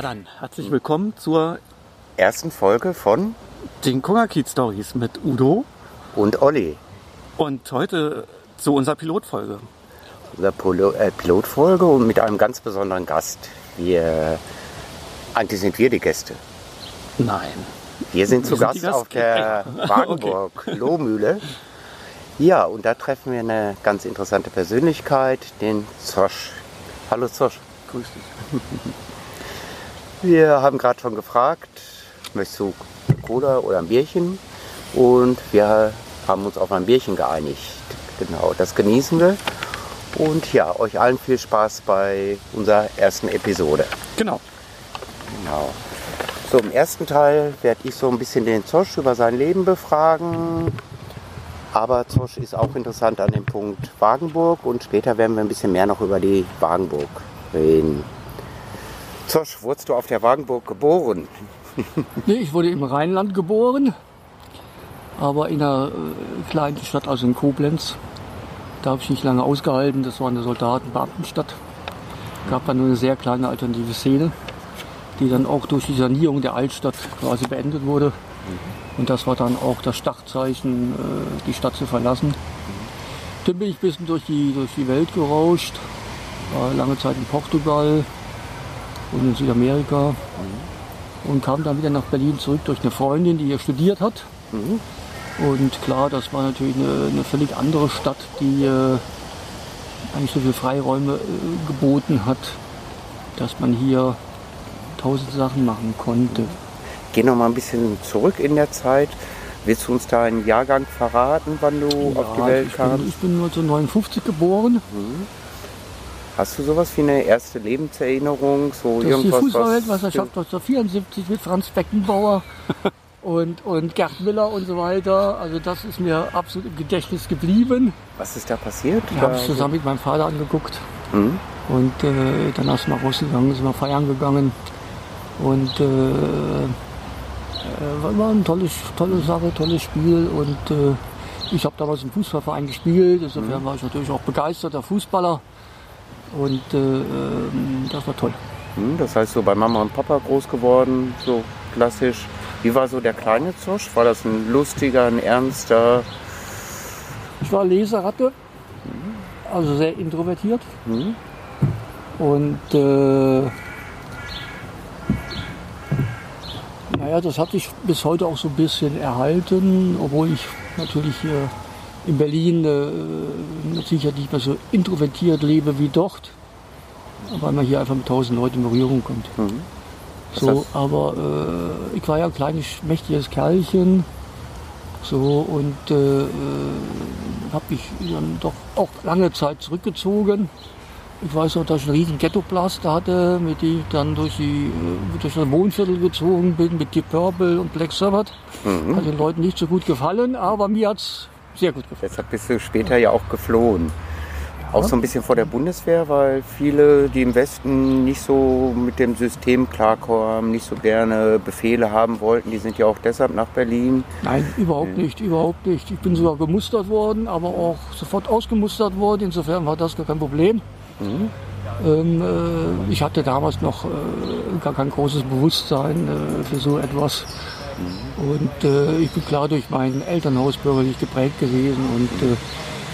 Ja, dann herzlich willkommen zur ersten Folge von den Kongerkiez Stories mit Udo und Olli. Und heute zu unserer Pilotfolge. Unserer Polo, äh, Pilotfolge und mit einem ganz besonderen Gast. Wir, eigentlich sind wir die Gäste. Nein. Wir sind zu Gast, Gast, auf der Wagenburg okay. Lohmühle. Ja, und da treffen wir eine ganz interessante Persönlichkeit, den Zosch. Hallo Zosch. Grüß dich. Wir haben gerade schon gefragt, möchtest du Cola oder ein Bierchen? Und wir haben uns auf ein Bierchen geeinigt. Genau, das genießen wir. Und ja, euch allen viel Spaß bei unserer ersten Episode. Genau. Genau. So, im ersten Teil werde ich so ein bisschen den Zosch über sein Leben befragen. Aber Zosch ist auch interessant an dem Punkt Wagenburg und später werden wir ein bisschen mehr noch über die Wagenburg reden. Zosch, wurdest du auf der Wagenburg geboren? nee, ich wurde im Rheinland geboren, aber in einer äh, kleinen Stadt, also in Koblenz. Da habe ich nicht lange ausgehalten, das war eine Soldatenbeamtenstadt. Gab dann nur eine sehr kleine alternative Szene, die dann auch durch die Sanierung der Altstadt quasi beendet wurde. Und das war dann auch das Startzeichen, äh, die Stadt zu verlassen. Dann bin ich ein bisschen durch die, durch die Welt gerauscht, war lange Zeit in Portugal und in Südamerika und kam dann wieder nach Berlin zurück durch eine Freundin, die hier studiert hat. Mhm. Und klar, das war natürlich eine, eine völlig andere Stadt, die äh, eigentlich so viele Freiräume äh, geboten hat, dass man hier tausend Sachen machen konnte. Geh noch mal ein bisschen zurück in der Zeit. Willst du uns da einen Jahrgang verraten, wann du ja, auf die Welt ich kamst? Bin, ich bin 1959 geboren. Mhm. Hast du sowas wie eine erste Lebenserinnerung? So das irgendwas, ist die Fußballweltmeisterschaft 1974 mit Franz Beckenbauer und, und Gerd Miller und so weiter. Also das ist mir absolut im Gedächtnis geblieben. Was ist da passiert? Ich habe es zusammen mit meinem Vater angeguckt. Mhm. Und äh, danach sind wir rausgegangen, sind wir feiern gegangen. Und äh, äh war eine tolle, tolle Sache, tolles Spiel. Und äh, ich habe damals im Fußballverein gespielt. Insofern mhm. war ich natürlich auch begeisterter Fußballer. Und äh, ähm, das war toll. Hm, das heißt, so bei Mama und Papa groß geworden, so klassisch. Wie war so der kleine Zosch? War das ein lustiger, ein ernster? Ich war Leseratte, also sehr introvertiert. Mhm. Und äh, naja, das hat sich bis heute auch so ein bisschen erhalten, obwohl ich natürlich hier in Berlin äh, Sicherheit nicht mehr so introvertiert lebe wie dort, weil man hier einfach mit tausend Leuten in Berührung kommt. Mhm. So, aber äh, ich war ja ein kleines, mächtiges Kerlchen. So, und äh, äh habe mich dann doch auch lange Zeit zurückgezogen. Ich weiß noch, dass ich einen riesen Ghetto-Blaster hatte, mit dem ich dann durch, die, äh, durch das Wohnviertel gezogen bin, mit Deep Purple und Black Sabbath. Mhm. Hat den Leuten nicht so gut gefallen, aber mir hat es sehr gut gefallen. Deshalb bist du später ja auch geflohen. Auch so ein bisschen vor der Bundeswehr, weil viele, die im Westen nicht so mit dem System klarkommen, nicht so gerne Befehle haben wollten, die sind ja auch deshalb nach Berlin. Nein, überhaupt nicht, überhaupt nicht. Ich bin sogar gemustert worden, aber auch sofort ausgemustert worden. Insofern war das gar kein Problem. Mhm. Ähm, äh, ich hatte damals noch äh, gar kein großes Bewusstsein äh, für so etwas. Mhm. Und äh, ich bin klar durch mein Elternhaus bürgerlich geprägt gewesen und äh,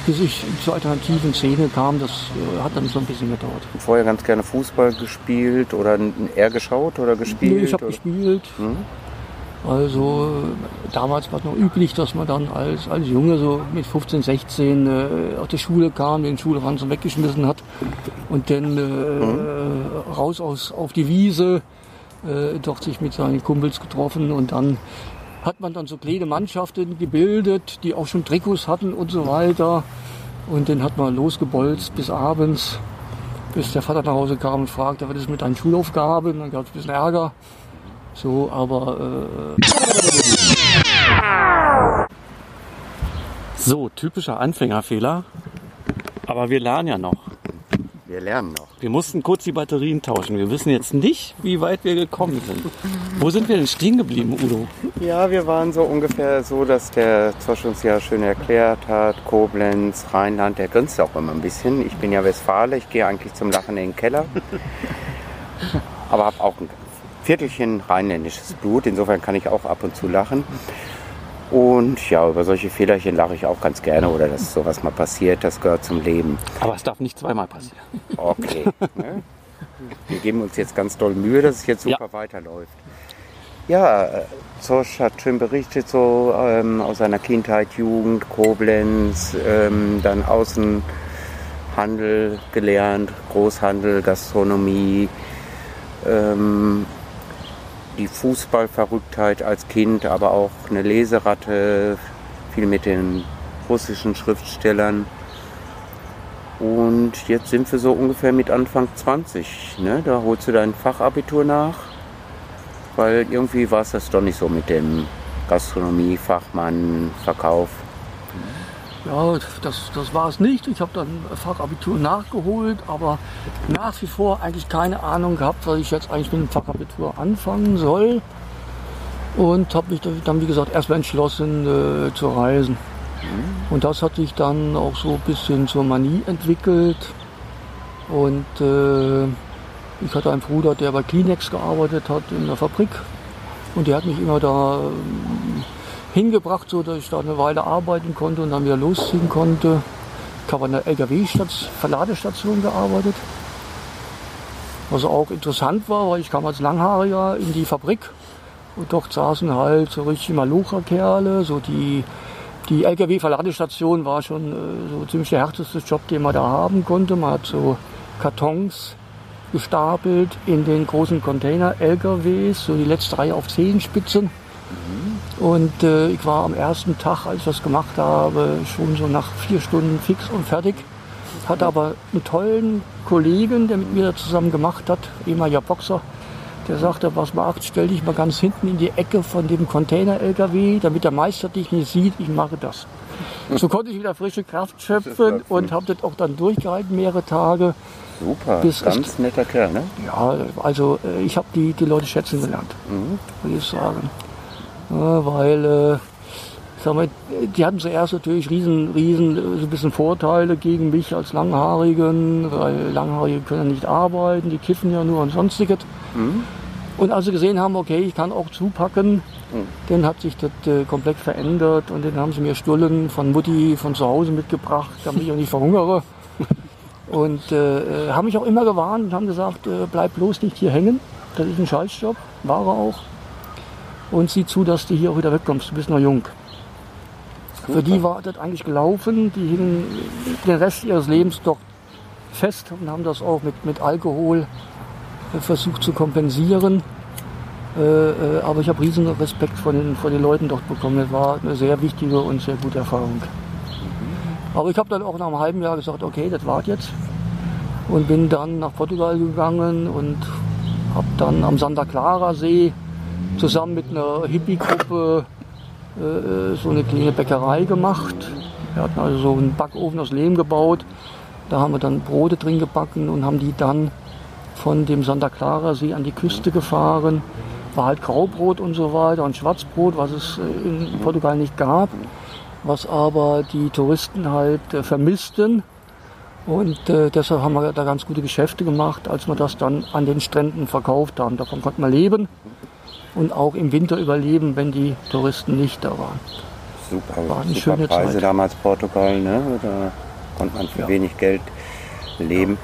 bis ich zur alternativen Szene kam, das äh, hat dann so ein bisschen gedauert. Vorher ganz gerne Fußball gespielt oder eher geschaut oder gespielt? Nee, ich habe gespielt. Hm? Also damals war es noch üblich, dass man dann als, als Junge so mit 15, 16 äh, aus der Schule kam, den Schulranzen weggeschmissen hat und dann äh, mhm. raus aus, auf die Wiese, äh, dort sich mit seinen Kumpels getroffen und dann hat man dann so kleine Mannschaften gebildet, die auch schon Trikots hatten und so weiter. Und dann hat man losgebolzt bis abends, bis der Vater nach Hause kam und fragte, was ist mit deinen Schulaufgaben? Dann gab es ein bisschen Ärger. So, aber. Äh so, typischer Anfängerfehler. Aber wir lernen ja noch. Wir lernen noch. Wir mussten kurz die Batterien tauschen. Wir wissen jetzt nicht, wie weit wir gekommen sind. Wo sind wir denn stehen geblieben, Udo? Ja, wir waren so ungefähr so, dass der Zosch uns ja schön erklärt hat. Koblenz, Rheinland, der grinst auch immer ein bisschen. Ich bin ja Westfale, ich gehe eigentlich zum Lachen in den Keller. Aber habe auch einen Viertelchen rheinländisches Blut. Insofern kann ich auch ab und zu lachen. Und ja, über solche Fehlerchen lache ich auch ganz gerne oder dass sowas mal passiert, das gehört zum Leben. Aber es darf nicht zweimal passieren. Okay. ne? Wir geben uns jetzt ganz doll Mühe, dass es jetzt super Ja. weiterläuft. Ja, äh, Zosch hat schön berichtet, so ähm, aus seiner Kindheit, Jugend, Koblenz, ähm, dann Außenhandel gelernt, Großhandel, Gastronomie, ähm, die Fußballverrücktheit als Kind, aber auch eine Leseratte, viel mit den russischen Schriftstellern. Und jetzt sind wir so ungefähr mit Anfang 20. Ne? Da holst du dein Fachabitur nach, weil irgendwie war es das doch nicht so mit dem Gastronomie, Fachmann, Verkauf. Ja, das, das war es nicht. Ich habe dann Fachabitur nachgeholt, aber nach wie vor eigentlich keine Ahnung gehabt, was ich jetzt eigentlich mit dem Fachabitur anfangen soll. Und habe mich dann, wie gesagt, erstmal entschlossen äh, zu reisen. Und das hat sich dann auch so ein bisschen zur Manie entwickelt. Und äh, ich hatte einen Bruder, der bei Kleenex gearbeitet hat in der Fabrik. Und der hat mich immer da ähm, hingebracht, so dass ich da eine Weile arbeiten konnte und dann wieder losziehen konnte. Ich habe an der LKW-Verladestation gearbeitet. Was auch interessant war, weil ich kam als Langhaariger in die Fabrik und dort saßen halt so richtig Malocher-Kerle, so die, die LKW-Verladestation war schon äh, so ziemlich der härteste Job, den man da haben konnte. Man hat so Kartons gestapelt in den großen Container-LKWs, so die letzte Reihe auf Zehenspitzen. Und äh, ich war am ersten Tag, als ich das gemacht habe, schon so nach vier Stunden fix und fertig. Hatte aber einen tollen Kollegen, der mit mir da zusammen gemacht hat, ehemaliger Boxer. Der sagte, was macht, stell dich mal ganz hinten in die Ecke von dem Container-LKW, damit der Meister dich nicht sieht, ich mache das. So konnte ich wieder frische Kraft schöpfen und habe das auch dann durchgehalten, mehrere Tage. Super, Bis ganz netter Kerl, ne? Ja, also äh, ich habe die, die Leute schätzen gelernt, würde ich sagen. Weil, äh, mal, die hatten zuerst natürlich riesen, riesen, so ein bisschen Vorteile gegen mich als Langhaarigen, weil Langhaarige können nicht arbeiten, die kiffen ja nur und sonstiges. Und als sie gesehen haben, okay, ich kann auch zupacken, dann hat sich das äh, komplett verändert und dann haben sie mir Stullen von Mutti von zu Hause mitgebracht, damit ich auch nicht verhungere. Und äh, äh, haben mich auch immer gewarnt und haben gesagt, äh, bleib bloß nicht hier hängen. Das ist ein Scheißjob, war er auch. Und sieh zu, dass du hier auch wieder wegkommst, du bist noch jung. Für die war das eigentlich gelaufen, die hingen den Rest ihres Lebens dort fest und haben das auch mit, mit Alkohol äh, versucht zu kompensieren. Äh, äh, aber ich habe riesen Respekt von den, von den Leuten dort bekommen. Das war eine sehr wichtige und sehr gute Erfahrung. Aber ich habe dann auch nach einem halben Jahr gesagt, okay, das war's jetzt. Und bin dann nach Portugal gegangen und habe dann am Santa Clara See zusammen mit einer Hippie-Gruppe äh, so eine kleine Bäckerei gemacht. Wir hatten also so einen Backofen aus Lehm gebaut. Da haben wir dann Brote drin gebacken und haben die dann von dem Santa Clara See an die Küste gefahren. War halt Graubrot und so weiter und Schwarzbrot, was es äh, in Portugal nicht gab, was aber die Touristen halt äh, vermissten. Und äh, deshalb haben wir da ganz gute Geschäfte gemacht, als wir das dann an den Stränden verkauft haben. Davon konnte man leben und auch im Winter überleben, wenn die Touristen nicht da waren. Super, War eine super schöne Preise Zeit. damals Portugal, ne? Da konnte man für Ja. wenig Geld leben.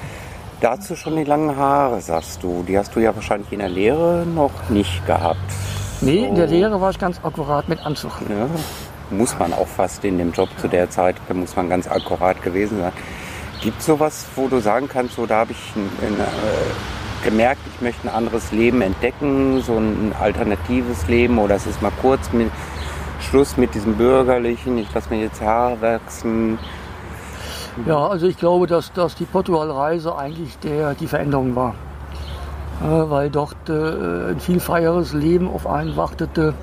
Dazu schon die langen Haare, sagst du. Die hast du ja wahrscheinlich in der Lehre noch nicht gehabt. Nee, in der So. Lehre war ich ganz akkurat mit Anzug. Ja, muss man auch fast in dem Job zu der Zeit, da muss man ganz akkurat gewesen sein. Gibt es sowas, wo du sagen kannst, so da habe ich ein, ein, äh, gemerkt, ich möchte ein anderes Leben entdecken, so ein alternatives Leben oder es ist mal kurz mit Schluss mit diesem bürgerlichen, ich lasse mir jetzt Haare wachsen. Ja, also ich glaube, dass, dass die Portugal-Reise eigentlich der, die Veränderung war. Äh, weil dort äh, ein viel freieres Leben auf einen wartete,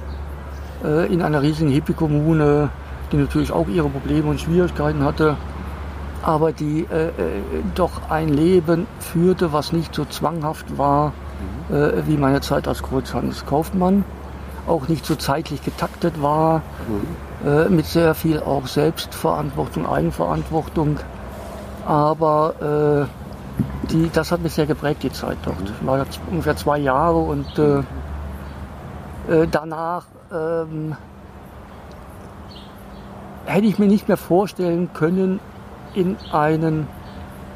äh, in einer riesigen Hippie-Kommune, die natürlich auch ihre Probleme und Schwierigkeiten hatte, aber die äh, äh, doch ein Leben führte, was nicht so zwanghaft war äh, wie meine Zeit als Großhandelskaufmann, auch nicht so zeitlich getaktet war, äh, mit sehr viel auch Selbstverantwortung, Eigenverantwortung. Aber äh, die, das hat mich sehr geprägt, die Zeit dort. Ich war jetzt ungefähr zwei Jahre und äh, äh, danach ähm, hätte ich mir nicht mehr vorstellen können, in einen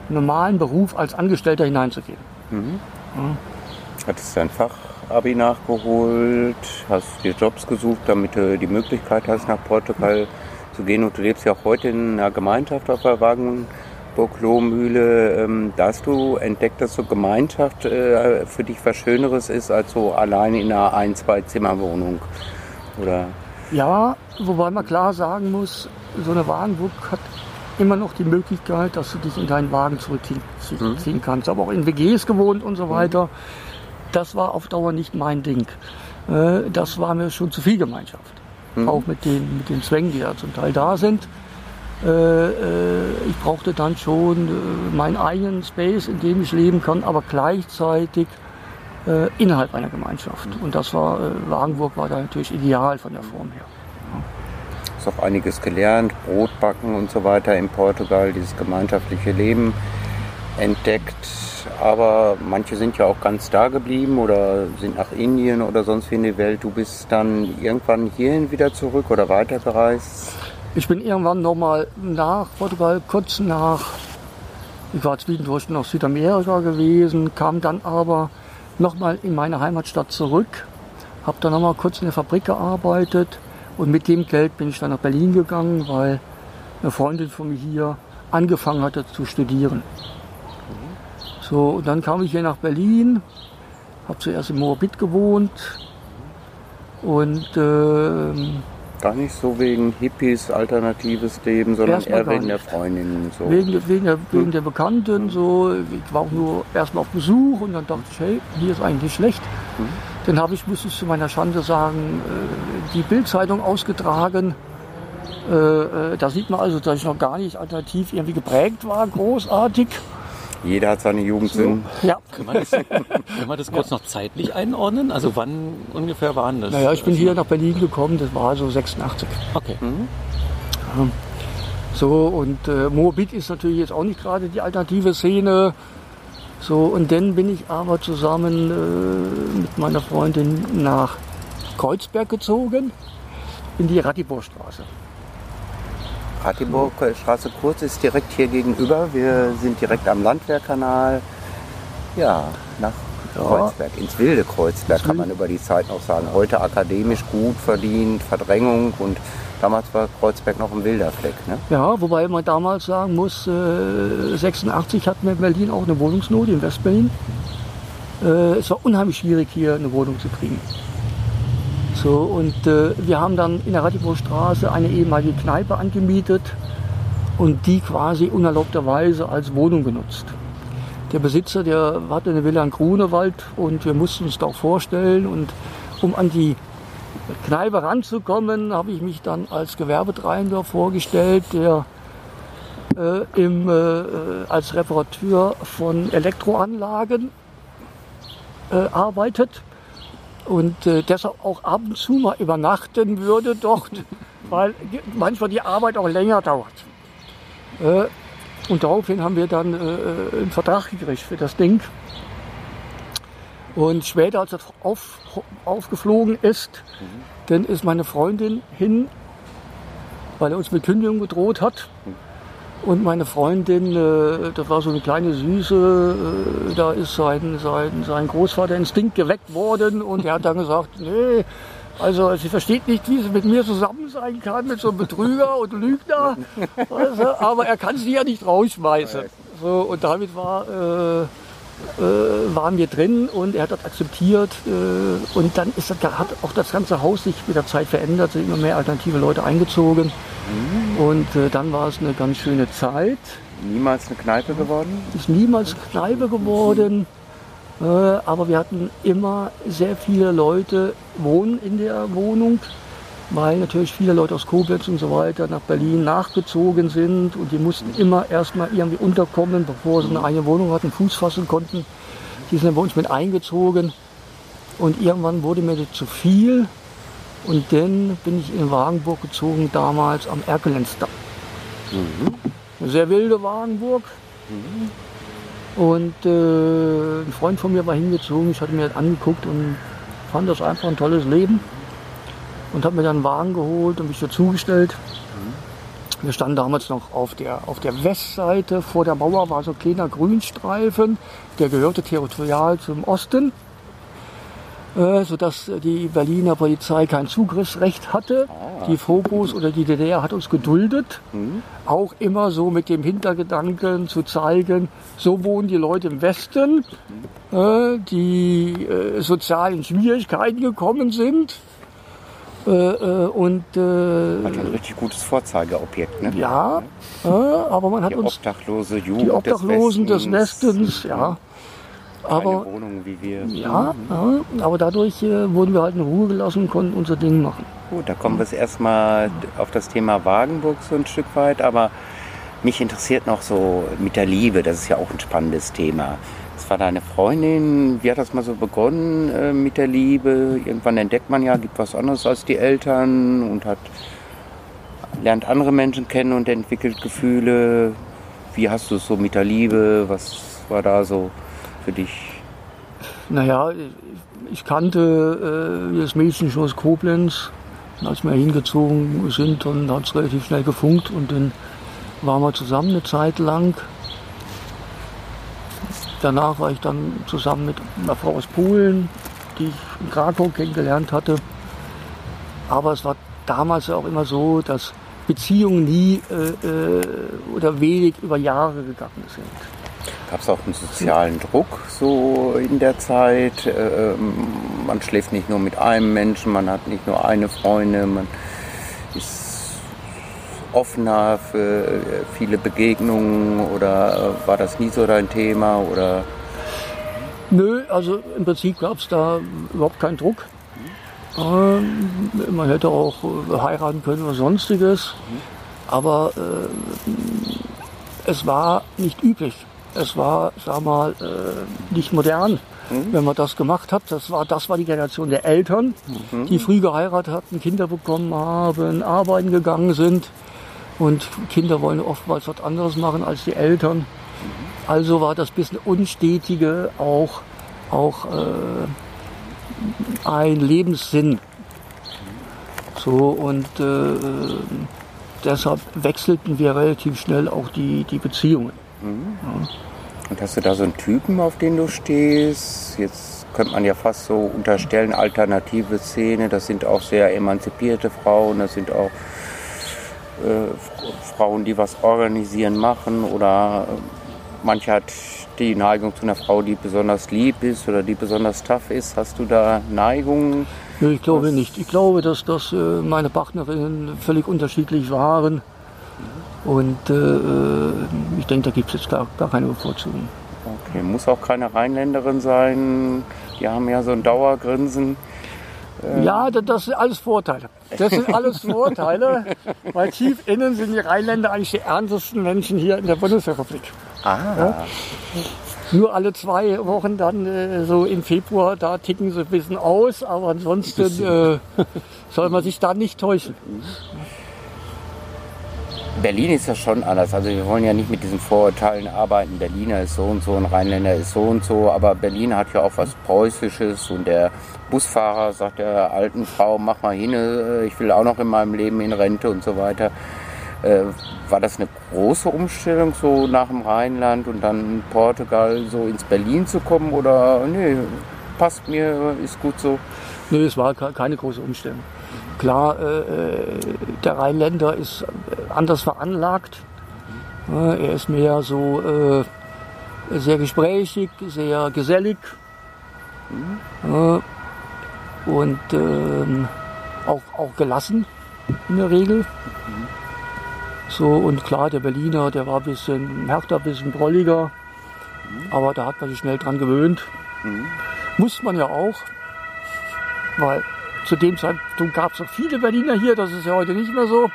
normalen Beruf als Angestellter hineinzugehen. Hattest dein Fachabi nachgeholt, hast dir Jobs gesucht, damit du die Möglichkeit hast, nach Portugal zu gehen. Und du lebst ja auch heute in einer Gemeinschaft auf der Wagenburg-Lohmühle. Ähm, da hast du entdeckt, dass so Gemeinschaft äh, für dich was Schöneres ist, als so allein in einer Ein-, Zwei-Zimmer-Wohnung. Oder? Ja, wobei man klar sagen muss, so eine Wagenburg hat immer noch die Möglichkeit, dass du dich in deinen Wagen zurückziehen ziehen kannst. Aber auch in WGs gewohnt und so weiter. Das war auf Dauer nicht mein Ding. Äh, Das war mir schon zu viel Gemeinschaft. Auch mit den, mit den Zwängen, die ja zum Teil da sind. Äh, äh, Ich brauchte dann schon meinen eigenen Space, in dem ich leben kann, aber gleichzeitig innerhalb einer Gemeinschaft. Und das war, Wagenburg war da natürlich ideal von der Form her. Hast auch einiges gelernt, Brot backen und so weiter in Portugal, dieses gemeinschaftliche Leben entdeckt. Aber manche sind ja auch ganz da geblieben oder sind nach Indien oder sonst wie in die Welt. Du bist dann irgendwann hierhin wieder zurück oder weitergereist. Ich bin irgendwann nochmal nach Portugal, kurz nach, ich war zwischendurch noch Südamerika gewesen, kam dann aber nochmal in meine Heimatstadt zurück, habe dann nochmal kurz in der Fabrik gearbeitet und mit dem Geld bin ich dann nach Berlin gegangen, weil eine Freundin von mir hier angefangen hatte zu studieren. So, und dann kam ich hier nach Berlin, habe zuerst in Moabit gewohnt und ähm, Gar nicht so wegen Hippies, alternatives Leben, sondern eher wegen der. Freundin. So. Wegen, der- wegen, der, wegen der Bekannten, so. Ich war auch nur erstmal auf Besuch und dann dachte ich, hey, hier ist eigentlich schlecht. Dann habe ich, muss ich zu meiner Schande sagen, äh, die Bildzeitung ausgetragen. Äh, äh, Da sieht man also, dass ich noch gar nicht alternativ irgendwie geprägt war, großartig. Jeder hat seine Jugendsünden. Ja, Können wir das, können wir das kurz noch zeitlich einordnen? Also wann ungefähr waren das? naja, ich bin hier nach Berlin gekommen, das war so 86. Okay. So, und äh, Moabit ist natürlich jetzt auch nicht gerade die alternative Szene. So, und dann bin ich aber zusammen äh, mit meiner Freundin nach Kreuzberg gezogen, in die Ratiborstraße. Ratibor Straße Kurz ist direkt hier gegenüber. Wir sind direkt am Landwehrkanal. Ja, nach Kreuzberg, ins wilde Kreuzberg kann man über die Zeit noch sagen. Heute akademisch gut verdient, Verdrängung und damals war Kreuzberg noch ein wilder Fleck. Ne? Ja, wobei man damals sagen muss, äh, 86 hatten wir in Berlin auch eine Wohnungsnot in Westberlin. Äh, es war unheimlich schwierig, hier eine Wohnung zu kriegen. So, und äh, wir haben dann in der Ratiborstraße eine ehemalige Kneipe angemietet und die quasi unerlaubterweise als Wohnung genutzt. Der Besitzer, der hatte eine Villa in Grunewald und wir mussten uns da auch vorstellen. Und um an die Kneipe ranzukommen, habe ich mich dann als Gewerbetreibender vorgestellt, der äh, im, äh, äh, als Reparateur von Elektroanlagen äh, arbeitet und äh, deshalb auch ab und zu mal übernachten würde dort, weil manchmal die Arbeit auch länger dauert. Äh, und daraufhin haben wir dann einen Vertrag gekriegt für das Ding. Und später, als das auf, aufgeflogen ist, dann ist meine Freundin hin, weil er uns mit Kündigung gedroht hat. Und meine Freundin, äh, das war so eine kleine Süße, äh, da ist sein, sein, sein Großvater Instinkt geweckt worden und er hat dann gesagt, nee, also sie versteht nicht, wie sie mit mir zusammen sein kann, mit so einem Betrüger und Lügner, du, aber er kann sie ja nicht rausschmeißen. So, und damit war, äh, äh, waren wir drin und er hat das akzeptiert äh, und dann ist das, hat auch das ganze Haus sich mit der Zeit verändert, sind immer mehr alternative Leute eingezogen. Und äh, dann war es eine ganz schöne Zeit. Niemals eine Kneipe geworden? Ist niemals Kneipe geworden, äh, aber wir hatten immer sehr viele Leute wohnen in der Wohnung, weil natürlich viele Leute aus Koblenz und so weiter nach Berlin nachgezogen sind und die mussten immer erstmal irgendwie unterkommen, bevor sie eine eigene Wohnung hatten, Fuß fassen konnten. Die sind dann bei uns mit eingezogen und irgendwann wurde mir das zu viel und dann bin ich in Wagenburg gezogen, damals am Erkelenzdamm. Eine sehr wilde Wagenburg. Und äh, ein Freund von mir war hingezogen, ich hatte mir das angeguckt und fand das einfach ein tolles Leben. Und habe mir dann einen Wagen geholt und mich dazugestellt. Wir standen damals noch auf der, auf der Westseite. Vor der Mauer war so ein kleiner Grünstreifen, der gehörte territorial zum Osten, äh, sodass die Berliner Polizei kein Zugriffsrecht hatte. Die Phobos oder die DDR hat uns geduldet. Auch immer so mit dem Hintergedanken zu zeigen, so wohnen die Leute im Westen, äh, die äh, sozial in Schwierigkeiten gekommen sind. Äh, äh, und äh, Hat ein richtig gutes Vorzeigeobjekt, ne? ja, äh, aber man hat Die uns obdachlose Jugend die Obdachlosen des Westens, Westens, ja. Keine Aber Wohnung wie wir. ja, ja, aber dadurch äh, wurden wir halt in Ruhe gelassen und konnten unser Ding machen. Gut, da kommen wir jetzt erstmal auf das Thema Wagenburg so ein Stück weit, aber mich interessiert noch so mit der Liebe, das ist ja auch ein spannendes Thema. War deine Freundin, wie hat das mal so begonnen äh, mit der Liebe? Irgendwann entdeckt man ja, gibt was anderes als die Eltern und hat lernt andere Menschen kennen und entwickelt Gefühle. Wie hast du es so mit der Liebe? Was war da so für dich? Naja, ich kannte äh, das Mädchen schon aus Koblenz. Als wir hingezogen sind, dann hat es relativ schnell gefunkt und dann waren wir zusammen eine Zeit lang. Danach war ich dann zusammen mit einer Frau aus Polen, die ich in Krakau kennengelernt hatte. Aber es war damals auch immer so, dass Beziehungen nie äh, äh, oder wenig über Jahre gegangen sind. Gab es auch einen sozialen Druck so in der Zeit? Ähm, man schläft nicht nur mit einem Menschen, man hat nicht nur eine Freundin, man ist offener für äh, viele Begegnungen oder äh, war das nie so dein Thema? Oder Nö, also im Prinzip gab es da überhaupt keinen Druck. Ähm, man hätte auch äh, heiraten können oder sonstiges. Aber äh, es war nicht üblich. Es war, sag mal, äh, nicht modern, wenn man das gemacht hat. Das war, das war die Generation der Eltern, die früh geheiratet hatten, Kinder bekommen haben, arbeiten gegangen sind. Und Kinder wollen oftmals was anderes machen als die Eltern. Also war das bisschen Unstetige auch, auch äh, ein Lebenssinn. So und äh, deshalb wechselten wir relativ schnell auch die, die Beziehungen. und hast du da so einen Typen, auf den du stehst? Jetzt könnte man ja fast so unterstellen, alternative Szene, das sind auch sehr emanzipierte Frauen, das sind auch Frauen, die was organisieren, machen oder äh, manche hat die Neigung zu einer Frau, die besonders lieb ist oder die besonders tough ist. Hast du da Neigungen? Ich glaube nicht. Ich glaube, dass, dass äh, meine Partnerinnen völlig unterschiedlich waren. Und äh, äh, ich denke, da gibt es jetzt gar, gar keine Bevorzugung. Okay, muss auch keine Rheinländerin sein. Die haben ja so ein Dauergrinsen. Ja, das, sind alles Vorteile. Das sind alles Vorteile, weil tief innen sind die Rheinländer eigentlich die ernstesten Menschen hier in der Bundesrepublik. Ah, Nur alle zwei Wochen dann äh, so im Februar, da ticken sie ein bisschen aus, aber ansonsten äh, soll man sich da nicht täuschen. Berlin ist ja schon anders. Also wir wollen ja nicht mit diesen Vorurteilen arbeiten. Berliner ist so und so und Rheinländer ist so und so. Aber Berlin hat ja auch was Preußisches und der Busfahrer sagt der alten Frau, mach mal hin, äh, ich will auch noch in meinem Leben in Rente und so weiter. Äh, war das eine große Umstellung so nach dem Rheinland und dann in Portugal so ins Berlin zu kommen oder nee, passt mir, ist gut so? Nee, es war ke- keine große Umstellung. Klar, äh, äh, der Rheinländer ist äh, anders veranlagt. Äh, er ist mehr so sehr gesprächig, sehr gesellig. Äh, und ähm, auch, auch gelassen in der Regel. So, und klar, der Berliner, der war ein bisschen härter, ein bisschen brolliger. Aber da hat man sich schnell dran gewöhnt. Muss man ja auch. Weil zu dem Zeitpunkt gab es noch viele Berliner hier, das ist ja heute nicht mehr so.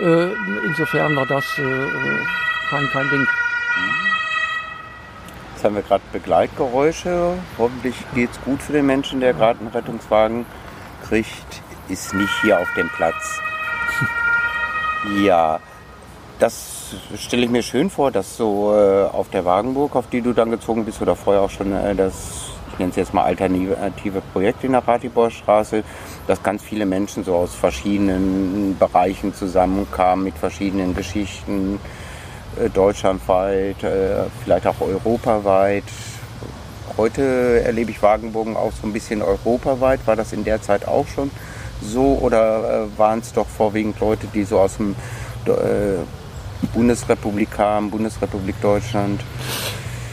Äh, insofern war das äh, kein, kein Ding. Jetzt haben wir gerade Begleitgeräusche. Hoffentlich geht es gut für den Menschen, der gerade einen Rettungswagen kriegt. Ist nicht hier auf dem Platz. Ja. das stelle ich mir schön vor, dass so äh, auf der Wagenburg, auf die du dann gezogen bist, oder vorher auch schon äh, das, ich nenne es jetzt mal alternative Projekt in der Ratiborstraße, dass ganz viele Menschen so aus verschiedenen Bereichen zusammenkamen mit verschiedenen Geschichten, äh, deutschlandweit, äh, vielleicht auch europaweit. Heute erlebe ich Wagenburgen auch so ein bisschen europaweit. War das in der Zeit auch schon so oder äh, waren es doch vorwiegend Leute, die so aus dem Bundesrepublik kamen, Bundesrepublik Deutschland?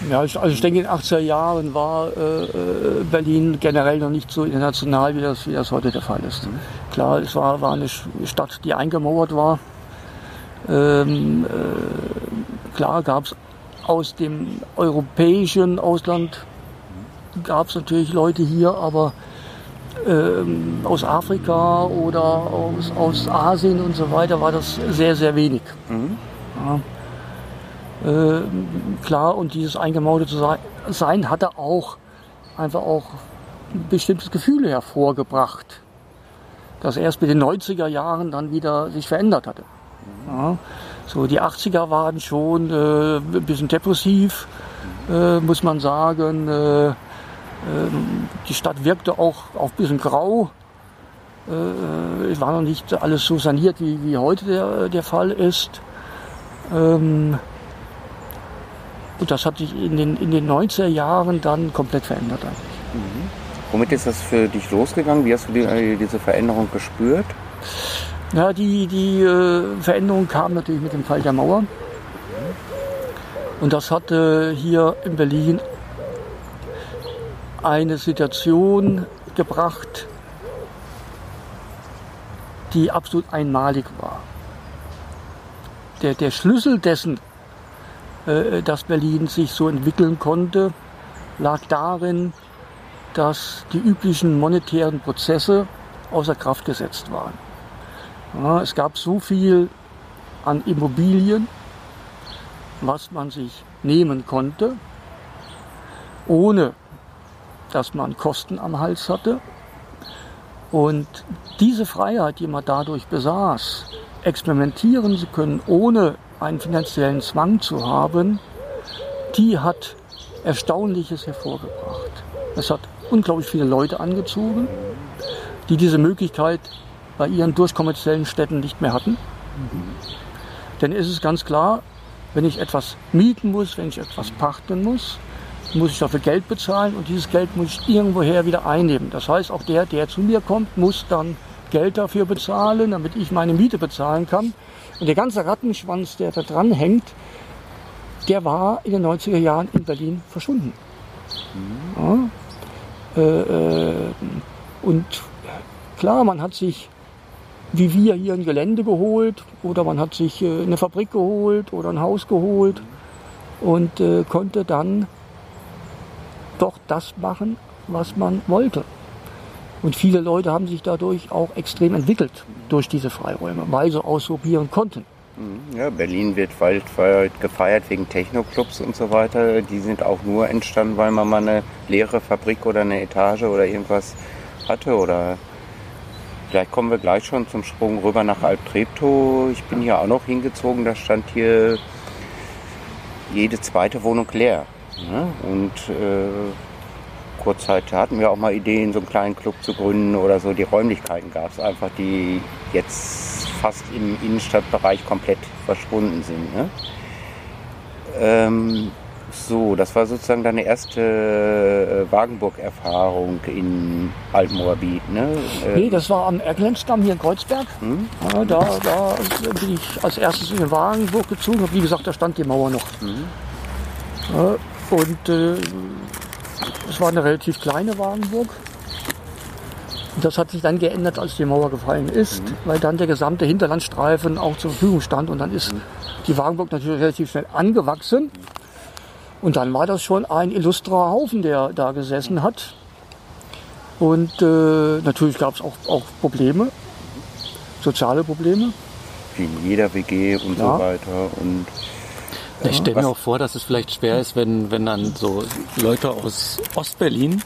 Ja, also ich denke, in den 80er Jahren war äh, äh, Berlin generell noch nicht so international, wie das, wie das heute der Fall ist. Klar, es war, war eine Stadt, die eingemauert war. Ähm, äh, klar gab es aus dem europäischen Ausland gab es natürlich Leute hier, aber ähm, aus Afrika oder aus, aus Asien und so weiter war das sehr, sehr wenig. Mhm. Äh, klar, und dieses eingemauerte sein hatte auch einfach auch ein bestimmtes Gefühl hervorgebracht, das erst mit den 90er Jahren dann wieder sich verändert hatte. Ja, so die 80er waren schon äh, ein bisschen depressiv, äh, muss man sagen. Äh, ähm, die Stadt wirkte auch, auch ein bisschen grau. Äh, es war noch nicht alles so saniert, wie, wie heute der, der Fall ist. Ähm, und das hat sich in den, in den 90er Jahren dann komplett verändert eigentlich. Mhm. Womit ist das für dich losgegangen? Wie hast du die, äh, diese Veränderung gespürt? Ja, die, die äh, Veränderung kam natürlich mit dem Fall der Mauer. Und das hatte hier in Berlin eine Situation gebracht, die absolut einmalig war. Der, der Schlüssel dessen, äh, dass Berlin sich so entwickeln konnte, lag darin, dass die üblichen monetären Prozesse außer Kraft gesetzt waren. Ja, es gab so viel an Immobilien, was man sich nehmen konnte, ohne dass man Kosten am Hals hatte. Und diese Freiheit, die man dadurch besaß, experimentieren zu können, ohne einen finanziellen Zwang zu haben, die hat Erstaunliches hervorgebracht. Es hat unglaublich viele Leute angezogen, die diese Möglichkeit bei ihren durchkommerziellen Städten nicht mehr hatten. Denn es ist ganz klar, wenn ich etwas mieten muss, wenn ich etwas pachten muss, muss ich dafür Geld bezahlen und dieses Geld muss ich irgendwoher wieder einnehmen. Das heißt, auch der, der zu mir kommt, muss dann Geld dafür bezahlen, damit ich meine Miete bezahlen kann. Und der ganze Rattenschwanz, der da dran hängt, der war in den 90er Jahren in Berlin verschwunden. Mhm. Ja, äh, äh, und klar, man hat sich, wie wir hier ein Gelände geholt oder man hat sich äh, eine Fabrik geholt oder ein Haus geholt und äh, konnte dann doch das machen, was man wollte. Und viele Leute haben sich dadurch auch extrem entwickelt durch diese Freiräume, weil sie ausprobieren konnten. Mhm. Ja, Berlin wird weltweit gefeiert wegen Technoclubs und so weiter. Die sind auch nur entstanden, weil man mal eine leere Fabrik oder eine Etage oder irgendwas hatte. Oder vielleicht kommen wir gleich schon zum Sprung rüber nach Alptreptow. Ich bin hier auch noch hingezogen, da stand hier jede zweite Wohnung leer. Ja, und äh, kurzzeit hatten wir auch mal Ideen, so einen kleinen Club zu gründen oder so. Die Räumlichkeiten gab es einfach, die jetzt fast im Innenstadtbereich komplett verschwunden sind. Ne? Ähm, so, das war sozusagen deine erste äh, Wagenburg-Erfahrung in Altmoabit, ne? Ähm, nee, das war am Erglenzdamm hier in Kreuzberg. Hm? Ja, da, da bin ich als erstes in den Wagenburg gezogen. Wie gesagt, da stand die Mauer noch. Hm. Ja, und äh, es war eine relativ kleine Wagenburg. Das hat sich dann geändert, als die Mauer gefallen ist, mhm. weil dann der gesamte Hinterlandstreifen auch zur Verfügung stand. Und dann ist mhm. die Wagenburg natürlich relativ schnell angewachsen. Und dann war das schon ein illustrer Haufen, der da gesessen hat. Und äh, natürlich gab es auch, auch Probleme, soziale Probleme. Wie in jeder WG und ja. so weiter. Und ich stelle mir auch vor, dass es vielleicht schwer ist, wenn, wenn dann so Leute aus Ostberlin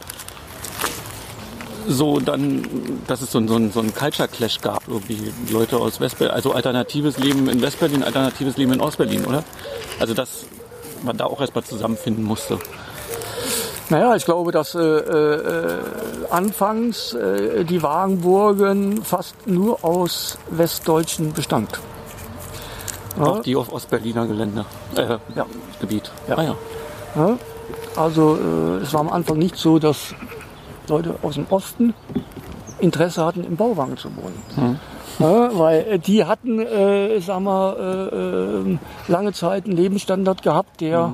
so dann, dass es so, ein- so, ein- so ein Culture Clash gab, irgendwie Leute aus Westberlin, also alternatives Leben in Westberlin, alternatives Leben in Ostberlin, oder? Also dass man da auch erstmal zusammenfinden musste. Naja, ich glaube, dass äh, äh, anfangs äh, die Wagenburgen fast nur aus Westdeutschen bestand. Auch die auf Ostberliner Gelände, äh, Ja. Gebiet. Ja. Ah, ja. Ja? Also äh, es war am Anfang nicht so, dass Leute aus dem Osten Interesse hatten, im Bauwagen zu wohnen. Ja, weil die hatten, äh, sag mal, äh, äh, lange Zeit einen Lebensstandard gehabt, der,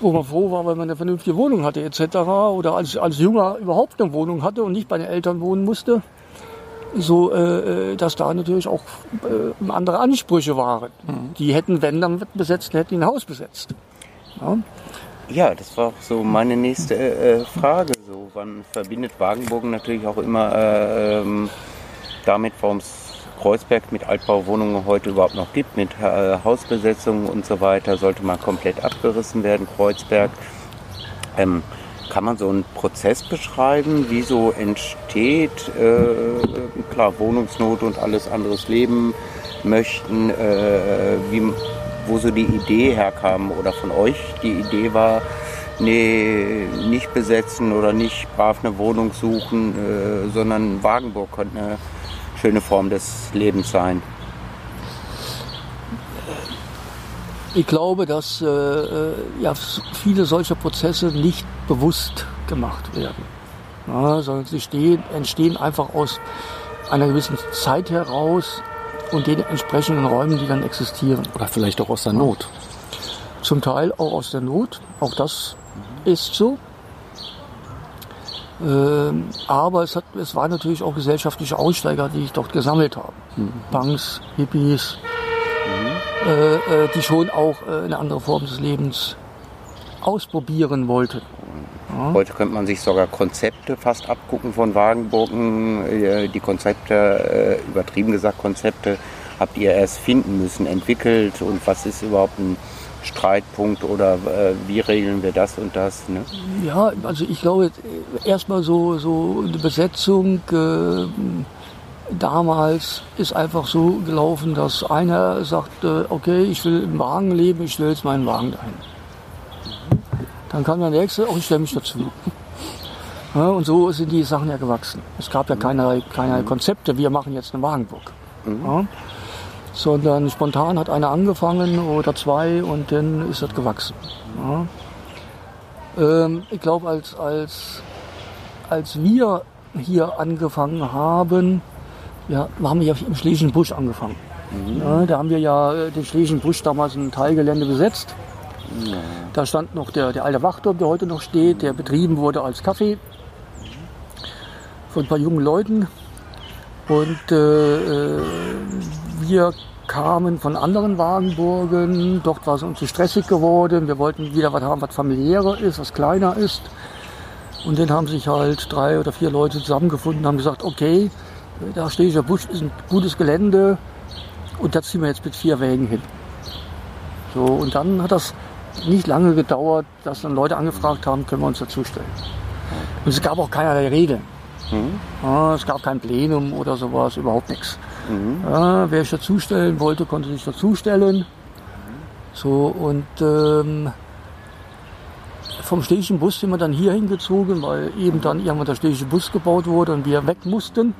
wo man froh war, wenn man eine vernünftige Wohnung hatte etc. Oder als, als Junger überhaupt eine Wohnung hatte und nicht bei den Eltern wohnen musste. So, äh, äh, dass da natürlich auch äh, andere Ansprüche waren. Die hätten, wenn dann besetzt, hätten die ein Haus besetzt. Ja? Ja, das war auch so meine nächste äh, Frage. So, man verbindet Wagenburgen natürlich auch immer äh, ähm, damit, warum es Kreuzberg mit Altbauwohnungen heute überhaupt noch gibt, mit äh, Hausbesetzungen und so weiter, sollte mal komplett abgerissen werden, Kreuzberg. Ähm, kann man so einen Prozess beschreiben, wie so entsteht, äh, klar, Wohnungsnot und alles anderes leben möchten, äh, wie, wo so die Idee herkam oder von euch die Idee war, nee, nicht besetzen oder nicht brav eine Wohnung suchen, äh, sondern Wagenburg könnte eine schöne Form des Lebens sein. Ich glaube, dass äh, äh, ja, viele solcher Prozesse nicht bewusst gemacht werden, ja, sondern sie stehen, entstehen einfach aus einer gewissen Zeit heraus und den entsprechenden Räumen, die dann existieren. Oder vielleicht auch aus der Not. Zum Teil auch aus der Not, auch das ist so. Ähm, aber es, hat, es waren natürlich auch gesellschaftliche Aussteiger, die ich dort gesammelt habe. Punks, Hippies, die schon auch äh, eine andere Form des Lebens ausprobieren wollten. Heute könnte man sich sogar Konzepte fast abgucken von Wagenburgen. Äh, Die Konzepte, äh, übertrieben gesagt Konzepte, habt ihr erst finden müssen, entwickelt und was ist überhaupt ein Streitpunkt oder äh, wie regeln wir das und das. Ne? Ja, also ich glaube, erstmal so, so eine Besetzung äh, damals ist einfach so gelaufen, dass einer sagte, okay, ich will im Wagen leben, ich stelle jetzt meinen Wagen dahin. Dann kam der nächste, oh, ich stelle mich dazu. Ja, und so sind die Sachen ja gewachsen. Es gab ja keine, keine Konzepte, wir machen jetzt eine Wagenburg. Ja, sondern spontan hat einer angefangen oder zwei und dann ist das gewachsen. Ja. Ähm, ich glaube, als, als, als wir hier angefangen haben, ja, wir haben ja im Schlesischen Busch angefangen. Ja, da haben wir ja äh, den Schlesischen Busch damals ein Teilgelände besetzt. Da stand noch der, der alte Wachturm, der heute noch steht, der betrieben wurde als Café von ein paar jungen Leuten. Und äh, äh, wir kamen von anderen Wagenburgen. Dort war es uns zu stressig geworden. Wir wollten wieder was haben, was familiärer ist, was kleiner ist. Und dann haben sich halt drei oder vier Leute zusammengefunden und haben gesagt, okay, da Schlesischer Busch ist ein gutes Gelände und da ziehen wir jetzt mit vier Wägen hin. So, und dann hat das nicht lange gedauert, dass dann Leute angefragt haben, können wir uns dazustellen. Und es gab auch keinerlei Regeln. Ja, es gab kein Plenum oder sowas, überhaupt nichts. Ja, wer sich dazustellen wollte, konnte sich dazustellen. So, und ähm, vom Schlesischen Bus sind wir dann hier hingezogen, weil eben dann irgendwann der Schlesische Bus gebaut wurde und wir weg mussten.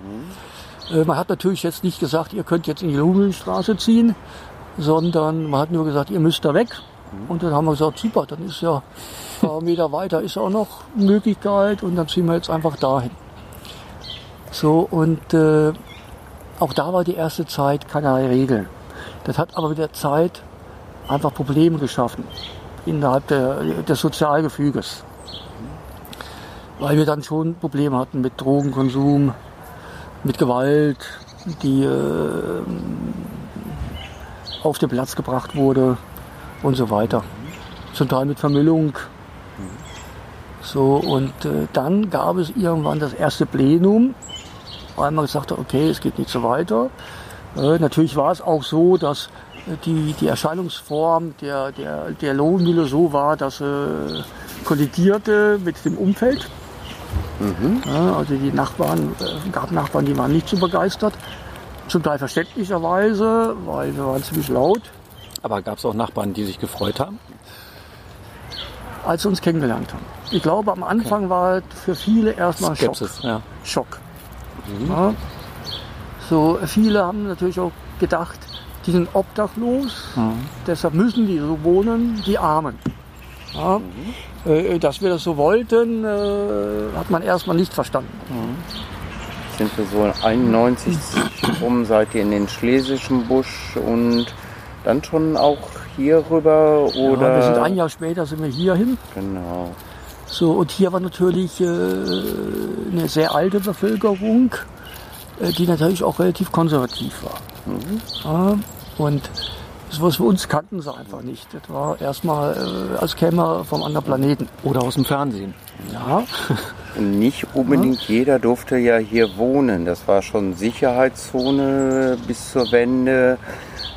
Äh, man hat natürlich jetzt nicht gesagt, ihr könnt jetzt in die Lummelstraße ziehen, sondern man hat nur gesagt, ihr müsst da weg. Und dann haben wir gesagt, super, dann ist ja ein paar Meter weiter ist auch noch Möglichkeit und dann ziehen wir jetzt einfach dahin. So, und äh, auch da war die erste Zeit keinerlei Regeln. Das hat aber mit der Zeit einfach Probleme geschaffen innerhalb der, des Sozialgefüges. Weil wir dann schon Probleme hatten mit Drogenkonsum, mit Gewalt, die äh, auf den Platz gebracht wurde und so weiter. Zum Teil mit Vermüllung. So, und äh, dann gab es irgendwann das erste Plenum, weil man gesagt hat, okay, es geht nicht so weiter. Äh, natürlich war es auch so, dass die, die Erscheinungsform der, der, der Lohnmühle so war, dass sie kollidierte mit dem Umfeld. Ja, also die Nachbarn, äh, gab Nachbarn, die waren nicht so begeistert. Zum Teil verständlicherweise, weil wir waren ziemlich laut, Aber gab es auch Nachbarn, die sich gefreut haben? als sie uns kennengelernt haben. Ich glaube, am Anfang war es für viele erstmal ein Schock. Skepsis, ja. Schock. Ja. So, viele haben natürlich auch gedacht, die sind obdachlos, deshalb müssen die so wohnen, die Armen. Ja. Äh, Dass wir das so wollten, äh, hat man erstmal nicht verstanden. Sind wir so 91 rum, seid ihr in den Schlesischen Busch und dann schon auch hier rüber Ja, oder? wir sind ein Jahr später sind wir hierhin. Genau. So, und hier war natürlich äh, eine sehr alte Bevölkerung, äh, die natürlich auch relativ konservativ war. Ja, und das, was für uns kannten sie einfach nicht. Das war erstmal, äh, als käme er vom anderen Planeten. Oder aus dem Fernsehen. Ja, Und nicht unbedingt jeder durfte ja hier wohnen. Das war schon Sicherheitszone bis zur Wende.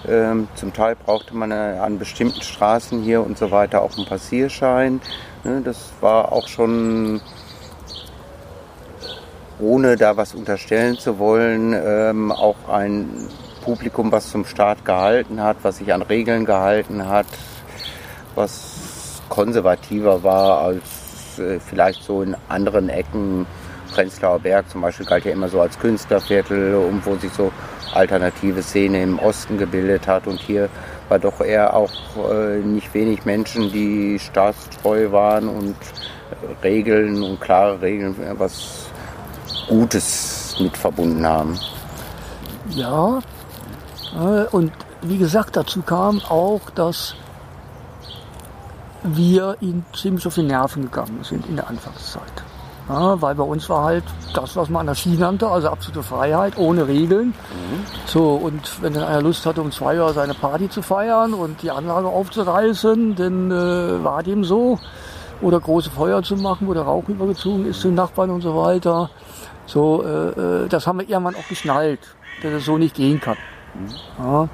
Ähm, zum Teil brauchte man äh, an bestimmten Straßen hier und so weiter auch einen Passierschein. Ne, das war auch schon, ohne da was unterstellen zu wollen, ähm, auch ein Publikum, was zum Staat gehalten hat, was sich an Regeln gehalten hat, was konservativer war als äh, vielleicht so in anderen Ecken. Prenzlauer Berg zum Beispiel galt ja immer so als Künstlerviertel, um wo sich so alternative Szene im Osten gebildet hat. Und hier war doch eher auch äh, nicht wenig Menschen, die staatstreu waren und Regeln und klare Regeln, äh, was Gutes mit verbunden haben. ja. Äh, und wie gesagt, dazu kam auch, dass wir ihnen ziemlich auf die Nerven gegangen sind in der Anfangszeit. Ja, weil bei uns war halt das, was man Anarchie nannte, also absolute Freiheit, ohne Regeln. So, und wenn dann einer Lust hatte, um zwei Uhr seine Party zu feiern und die Anlage aufzureißen, dann äh, war dem so. Oder große Feuer zu machen, wo der Rauch übergezogen ist zu den Nachbarn und so weiter. So, äh, äh, das haben wir irgendwann auch geschnallt, dass es so nicht gehen kann. Ja,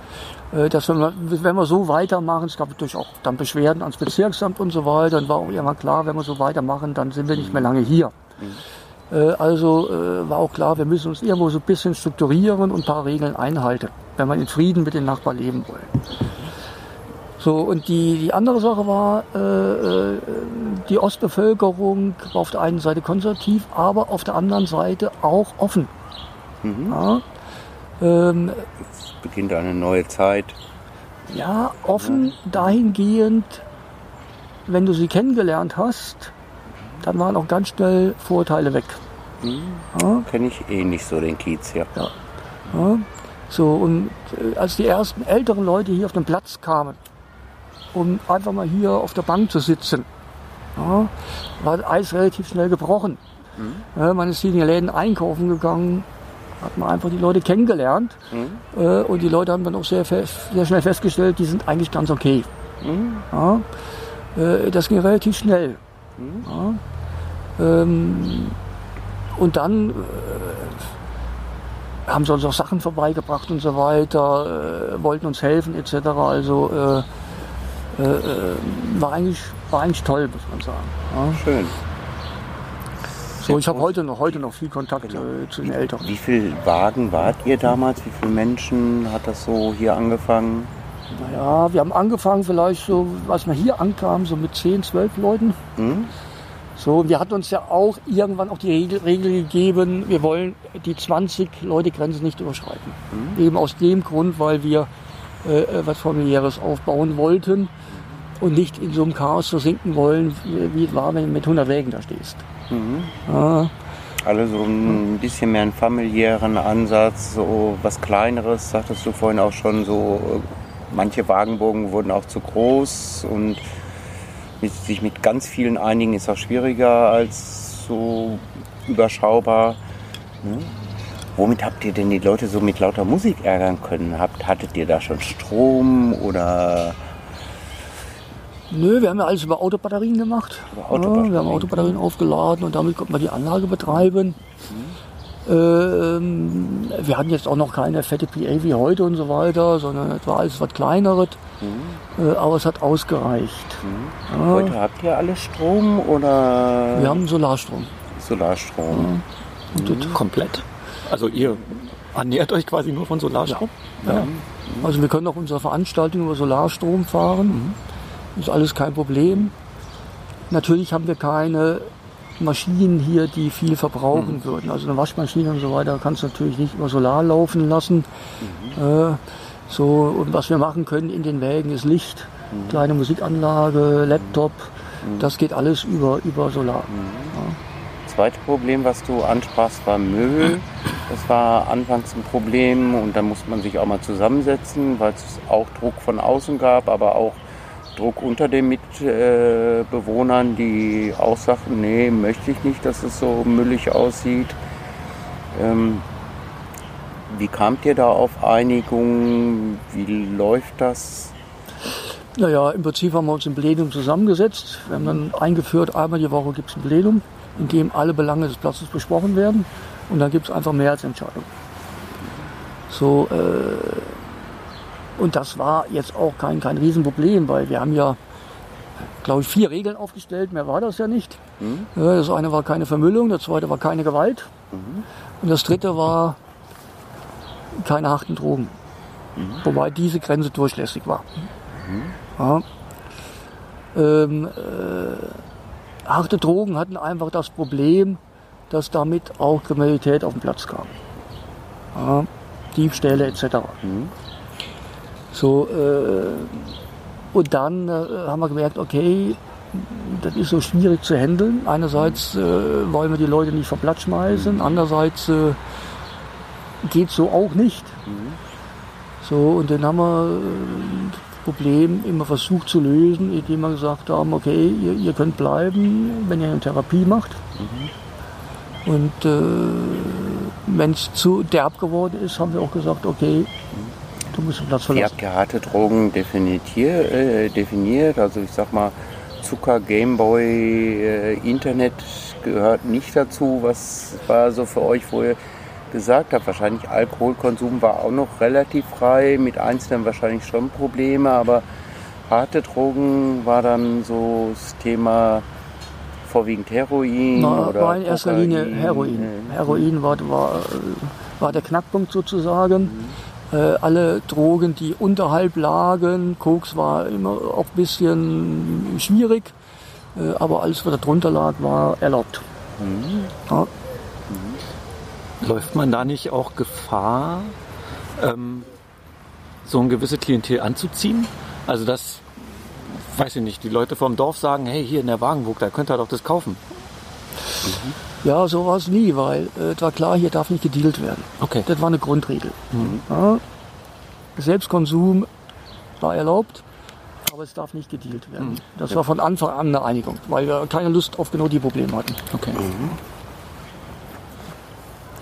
äh, dass wenn wir, wenn wir so weitermachen, es gab natürlich auch dann Beschwerden ans Bezirksamt und so weiter, dann war auch irgendwann klar, wenn wir so weitermachen, dann sind wir nicht mehr lange hier. Äh, Also äh, war auch klar, wir müssen uns irgendwo so ein bisschen strukturieren und ein paar Regeln einhalten, wenn wir in Frieden mit den Nachbarn leben wollen. So, und die, die andere Sache war, äh, die Ostbevölkerung war auf der einen Seite konservativ, aber auf der anderen Seite auch offen. Ja, ähm, Beginnt eine neue Zeit. ja, offen dahingehend, wenn du sie kennengelernt hast, dann waren auch ganz schnell Vorurteile weg. Ja, Kenne ich eh nicht so den Kiez hier. ja. So, und äh, als die ersten älteren Leute hier auf den Platz kamen, um einfach mal hier auf der Bank zu sitzen, ja, war das Eis relativ schnell gebrochen. Ja, man ist hier in die Läden einkaufen gegangen, hat man einfach die Leute kennengelernt äh, und die Leute haben dann auch sehr, sehr schnell festgestellt, die sind eigentlich ganz okay. Ja, äh, das ging relativ schnell. Ja, ähm, und dann äh, haben sie uns auch Sachen vorbeigebracht und so weiter, äh, wollten uns helfen etc. Also äh, äh, war, eigentlich, war eigentlich toll, muss man sagen. Ja. Schön. So, ich habe heute noch, heute noch viel Kontakt äh, zu den Älteren. Wie viele Wagen wart ihr damals? Wie viele Menschen hat das so hier angefangen? Naja, wir haben angefangen vielleicht so, als wir hier ankamen, so mit 10, 12 Leuten. Hm? So, wir hatten uns ja auch irgendwann auch die Regel, Regel gegeben, wir wollen die 20-Leute-Grenze nicht überschreiten. Eben aus dem Grund, weil wir äh, äh, was familiäres aufbauen wollten und nicht in so einem Chaos versinken wollen, wie, wie es war, wenn du mit 100 Wägen da stehst. Ja, Alle so ein bisschen mehr einen familiären Ansatz, so was Kleineres, sagtest du vorhin auch schon, so manche Wagenburgen wurden auch zu groß und mit, sich mit ganz vielen einigen ist auch schwieriger als so überschaubar. Ne? Womit habt ihr denn die Leute so mit lauter Musik ärgern können? Habt, hattet ihr da schon Strom oder Nö, wir haben ja alles über Autobatterien gemacht. Über Autobatterien. Ja, wir haben Autobatterien aufgeladen und damit konnten wir die Anlage betreiben. Ähm, wir hatten jetzt auch noch keine fette PA wie heute und so weiter, sondern es war alles was kleineres. Äh, aber es hat ausgereicht. heute habt ihr alle Strom oder Wir haben Solarstrom. Solarstrom. Und komplett. Also ihr ernährt euch quasi nur von Solarstrom? Ja. Also wir können auch unsere Veranstaltung über Solarstrom fahren. Ist alles kein Problem. Natürlich haben wir keine Maschinen hier, die viel verbrauchen würden. Also eine Waschmaschine und so weiter kannst du natürlich nicht über Solar laufen lassen. Äh, so, und was wir machen können in den Wägen ist Licht, kleine Musikanlage, Laptop. Das geht alles über, über Solar. Zweite Problem, was du ansprachst, war Müll. Das war anfangs ein Problem und da musste man sich auch mal zusammensetzen, weil es auch Druck von außen gab, aber auch Druck unter den Mitbewohnern, die auch sagten, nee, möchte ich nicht, dass es so müllig aussieht. Ähm, wie kamt ihr da auf Einigung? Wie läuft das? Naja, im Prinzip haben wir uns im Plenum zusammengesetzt. Wir haben dann eingeführt, einmal die Woche gibt es ein Plenum, in dem alle Belange des Platzes besprochen werden. Und dann gibt es einfach Mehrheitsentscheidungen. So, äh, und das war jetzt auch kein, kein Riesenproblem, weil wir haben ja, glaube ich, vier Regeln aufgestellt. Mehr war das ja nicht. Äh, Das eine war keine Vermüllung, das zweite war keine Gewalt. Und das dritte war keine harten Drogen. Wobei diese Grenze durchlässig war. Ja. Ähm, äh, harte Drogen hatten einfach das Problem, dass damit auch Kriminalität auf den Platz kam. Ja. Diebstähle etc. So, äh, und dann äh, haben wir gemerkt, okay, das ist so schwierig zu handeln. Einerseits äh, wollen wir die Leute nicht vom Platz schmeißen, andererseits äh, geht so auch nicht. So, und dann haben wir äh, das Problem immer versucht zu lösen, indem wir gesagt haben, okay, ihr, ihr könnt bleiben, wenn ihr eine Therapie macht. Und äh, wenn es zu derb geworden ist, haben wir auch gesagt, okay, du musst den Platz verlassen. ja harte Drogen definier, äh, definiert. Also ich sag mal, Zucker, Gameboy, äh, Internet gehört nicht dazu. Was war so für euch, wo ihr gesagt habt? Wahrscheinlich Alkoholkonsum war auch noch relativ frei, mit Einzelnen wahrscheinlich schon Probleme, aber harte Drogen war dann so das Thema vorwiegend Heroin War, oder war in erster Linie Kokain. Heroin. Heroin war, war, äh, war der Knackpunkt sozusagen. Äh, alle Drogen, die unterhalb lagen, Koks war immer auch ein bisschen schwierig, äh, aber alles, was da drunter lag, war erlaubt. Ja. Läuft man da nicht auch Gefahr, ähm, so ein gewisse Klientel anzuziehen? Also dass, weiß ich nicht, die Leute vom Dorf sagen, hey, hier in der Wagenburg, da könnt ihr doch das kaufen. Ja, so war es nie, weil äh, es war klar, hier darf nicht gedealt werden. Okay. Das war eine Grundregel. Ja. Selbstkonsum war erlaubt, aber es darf nicht gedealt werden. Das war von Anfang an eine Einigung, weil wir keine Lust auf genau die Probleme hatten. Okay.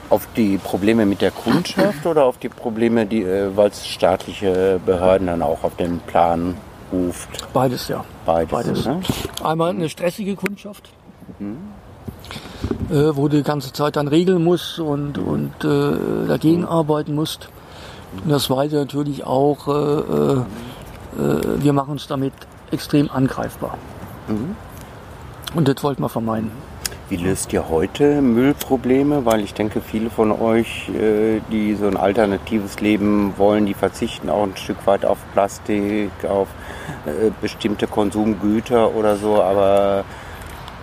Auf die Probleme mit der Kundschaft oder auf die Probleme, die, äh, weil es staatliche Behörden dann auch auf den Plan ruft? Beides, ja. Beides. Beides. Ne? Einmal eine stressige Kundschaft, äh, wo du die ganze Zeit dann regeln musst und, und äh, dagegen arbeiten musst. Und das zweite natürlich auch, äh, äh, äh, wir machen uns damit extrem angreifbar. Und das wollten wir vermeiden. Wie löst ihr heute Müllprobleme? Weil ich denke, viele von euch, äh, die so ein alternatives Leben wollen, die verzichten auch ein Stück weit auf Plastik, auf bestimmte Konsumgüter oder so. Aber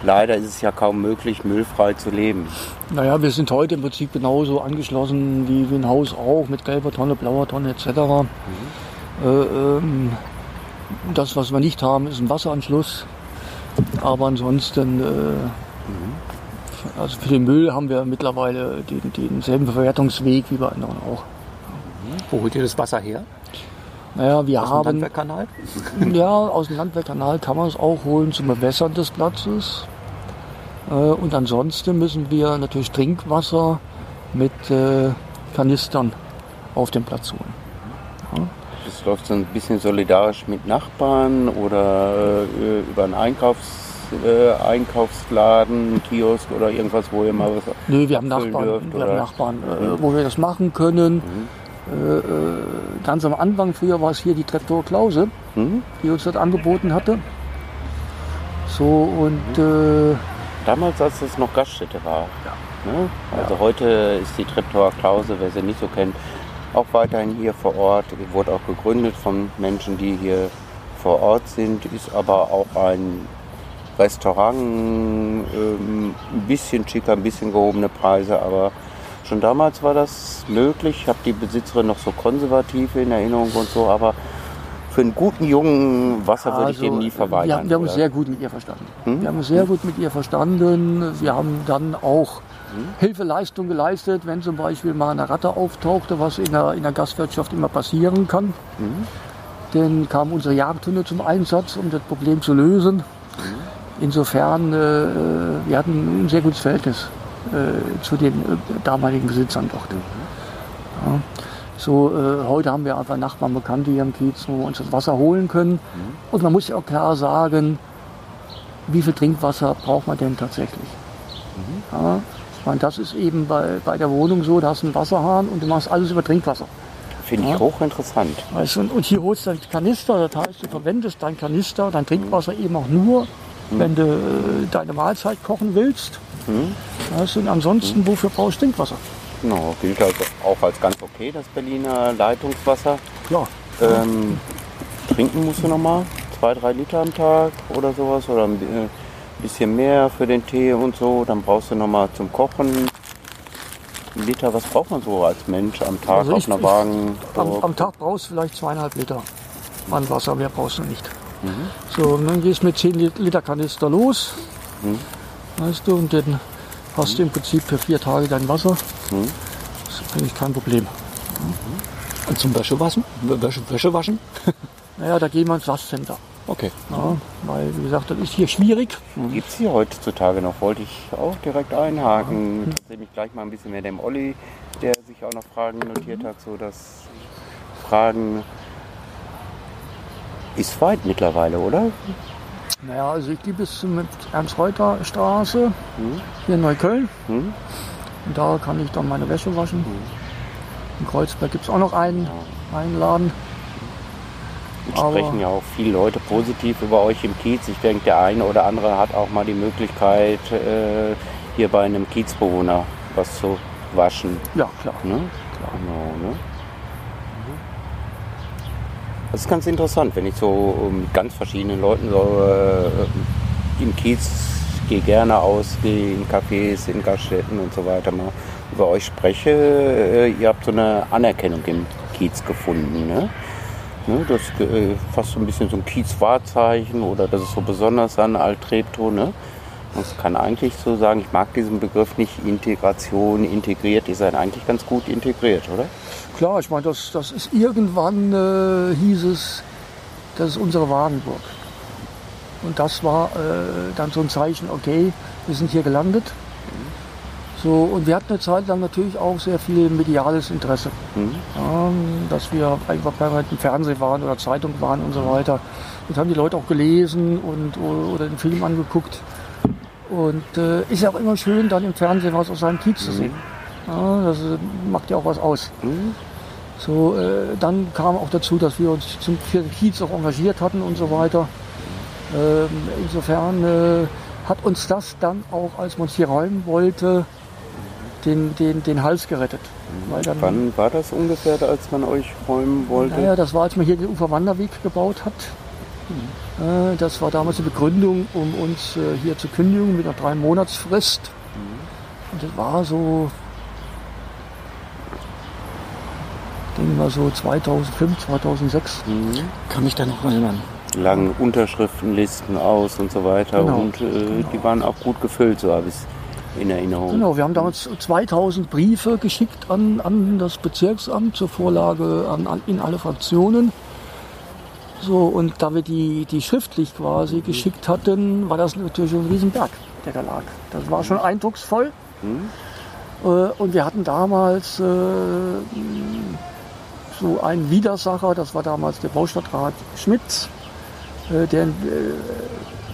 leider ist es ja kaum möglich, müllfrei zu leben. Naja, wir sind heute im Prinzip genauso angeschlossen wie, wie ein Haus auch, mit gelber Tonne, blauer Tonne etc. Äh, ähm, das, was wir nicht haben, ist ein Wasseranschluss. Aber ansonsten, äh, also für den Müll haben wir mittlerweile den, denselben Verwertungsweg wie bei anderen auch. Wo holt ihr das Wasser her? Naja, wir Aus dem haben, Landwehrkanal? ja, aus dem Landwehrkanal kann man es auch holen zum Bewässern des Platzes. Äh, und ansonsten müssen wir natürlich Trinkwasser mit äh, Kanistern auf den Platz holen. Das läuft so ein bisschen solidarisch mit Nachbarn oder äh, über einen Einkaufs, Einkaufsladen, Kiosk oder irgendwas, wo ihr mal was Nö, wir haben Nachbarn, dürft, wir haben? Nachbarn äh, wo wir das machen können. Äh, ganz am Anfang, früher war es hier die Traktor Klause, Mhm. die uns das angeboten hatte. So und äh, Damals, als es noch Gaststätte war. Ne? Also heute ist die Treptower Klause, wer sie nicht so kennt, auch weiterhin hier vor Ort. Wurde auch gegründet von Menschen, die hier vor Ort sind, ist aber auch ein Restaurant, ähm, ein bisschen schicker, ein bisschen gehobene Preise, aber schon damals war das möglich. Ich habe die Besitzerin noch so konservativ in Erinnerung und so, aber für einen guten jungen Wasser würde ich Also, den nie Wir, verweigern. haben- wir haben uns sehr gut mit ihr verstanden. Hm? Wir haben uns sehr gut mit ihr verstanden. Wir haben dann auch Hm? Hilfeleistung geleistet, wenn zum Beispiel mal eine Ratte auftauchte, was in der, in der Gastwirtschaft immer passieren kann. Hm? Dann kam unsere Jagdhunde zum Einsatz, um das Problem zu lösen. Insofern, äh, wir hatten ein sehr gutes Verhältnis äh, zu den äh, damaligen Besitzern dort. Ja. So, äh, heute haben wir einfach Nachbarn, Bekannte hier im Kiez, wo wir uns das Wasser holen können. Und man muss ja auch klar sagen, wie viel Trinkwasser braucht man denn tatsächlich? Ja, ich meine, das ist eben bei, bei der Wohnung so, da hast du einen Wasserhahn und du machst alles über Trinkwasser. Finde ich Ja. hochinteressant. Weißt und, und hier holst du dein Kanister, das heißt, du verwendest dein Kanister, dein Trinkwasser eben auch nur, wenn du äh, deine Mahlzeit kochen willst. Weißt du, und ansonsten, wofür brauchst du Trinkwasser? Genau, gilt also auch als ganz okay, das Berliner Leitungswasser. Klar. Ähm, trinken musst du nochmal zwei, drei Liter am Tag oder sowas oder ein äh, bisschen mehr für den Tee und so. Dann brauchst du nochmal zum Kochen ein Liter. Was braucht man so als Mensch am Tag Also auf ich- einer Wagen? Am, So, am Tag brauchst du vielleicht zweieinhalb Liter an Wasser, mehr brauchst du nicht. So, und dann gehst du mit 10 Lit- Liter Kanister los. Weißt du, und dann hast du im Prinzip für vier Tage dein Wasser. Das ist eigentlich kein Problem. Und zum Wäschewaschen? Wäsche, Wäsche waschen? Naja, da gehen wir ins Waschcenter. Okay. Ja, weil, wie gesagt, das ist hier schwierig. Gibt es hier heutzutage noch? Wollte ich auch direkt einhaken. Interessiert mich gleich mal ein bisschen mehr dem Olli, der sich auch noch Fragen notiert hat, so dass Fragen ist weit mittlerweile, oder? Naja, also ich gehe bis zum Ernst-Reuter-Straße hier in Neukölln. Hm? Und da kann ich dann meine Wäsche waschen. In Kreuzberg gibt es auch noch einen, einen Laden. Und Aber- sprechen ja auch viele Leute positiv über euch im Kiez. Ich denke, der eine oder andere hat auch mal die Möglichkeit, äh, hier bei einem Kiezbewohner was zu waschen. Ja, klar. Ne? Genau, ne? Das ist ganz interessant, wenn ich so ähm, mit ganz verschiedenen Leuten so äh, im Kiez gehe gerne aus, gehe in Cafés, in Gaststätten und so weiter mal über euch spreche. Äh, ihr habt so eine Anerkennung im Kiez gefunden, ne? Ne, das ist äh, fast so ein bisschen so ein Kiez-Wahrzeichen oder das ist so besonders an Altreptow, ne? Man kann eigentlich so sagen, ich mag diesen Begriff nicht, Integration, integriert. Ihr seid eigentlich ganz gut integriert, oder? Klar, ich meine, das, das ist irgendwann, äh, hieß es, das ist unsere Wagenburg. Und das war äh, dann so ein Zeichen, okay, wir sind hier gelandet. So, und wir hatten eine Zeit lang natürlich auch sehr viel mediales Interesse. Mhm. Ja, dass wir einfach permanent im Fernsehen waren oder Zeitung waren und so weiter. Das haben die Leute auch gelesen und, oder den Film angeguckt. Und äh, ist ja auch immer schön, dann im Fernsehen was aus seinem Kiez zu sehen. Ja, das äh, macht ja auch was aus. Mhm. So, äh, dann kam auch dazu, dass wir uns zum, für den Kiez auch engagiert hatten und so weiter. Ähm, insofern äh, hat uns das dann auch, als man uns hier räumen wollte, den, den, den Hals gerettet. Weil dann, Wann war das ungefähr, als man euch räumen wollte? naja, das war, als man hier den Uferwanderweg gebaut hat. Äh, das war damals die Begründung, um uns äh, hier zu kündigen mit einer drei Monatsfrist. Und das war so, denke mal so 2005, 2006. Mhm. Kann mich da noch erinnern. Langen Unterschriftenlisten aus und so weiter. Genau. Und äh, die waren auch gut gefüllt, so habe ich es in Erinnerung. Genau, wir haben damals 2000 Briefe geschickt an, an das Bezirksamt zur Vorlage an, an, in alle Fraktionen. So, und da wir die, die schriftlich quasi geschickt hatten, war das natürlich ein Riesenberg, der da lag. Das war schon eindrucksvoll. Äh, und wir hatten damals äh, so einen Widersacher, das war damals der Baustadtrat Schmitz, äh, der äh,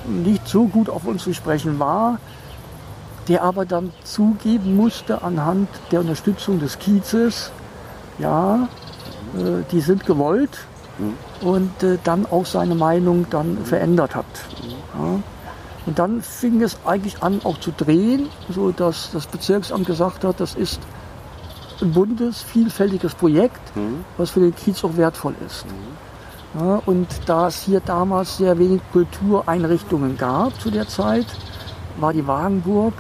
nicht so gut auf uns zu sprechen war, der aber dann zugeben musste anhand der Unterstützung des Kiezes, ja, äh, die sind gewollt und äh, dann auch seine Meinung dann verändert hat. Ja. Und dann fing es eigentlich an auch zu drehen, so dass das Bezirksamt gesagt hat, das ist ein buntes, vielfältiges Projekt, was für den Kiez auch wertvoll ist. Ja, und da es hier damals sehr wenig Kultureinrichtungen gab zu der Zeit, war die Wagenburg,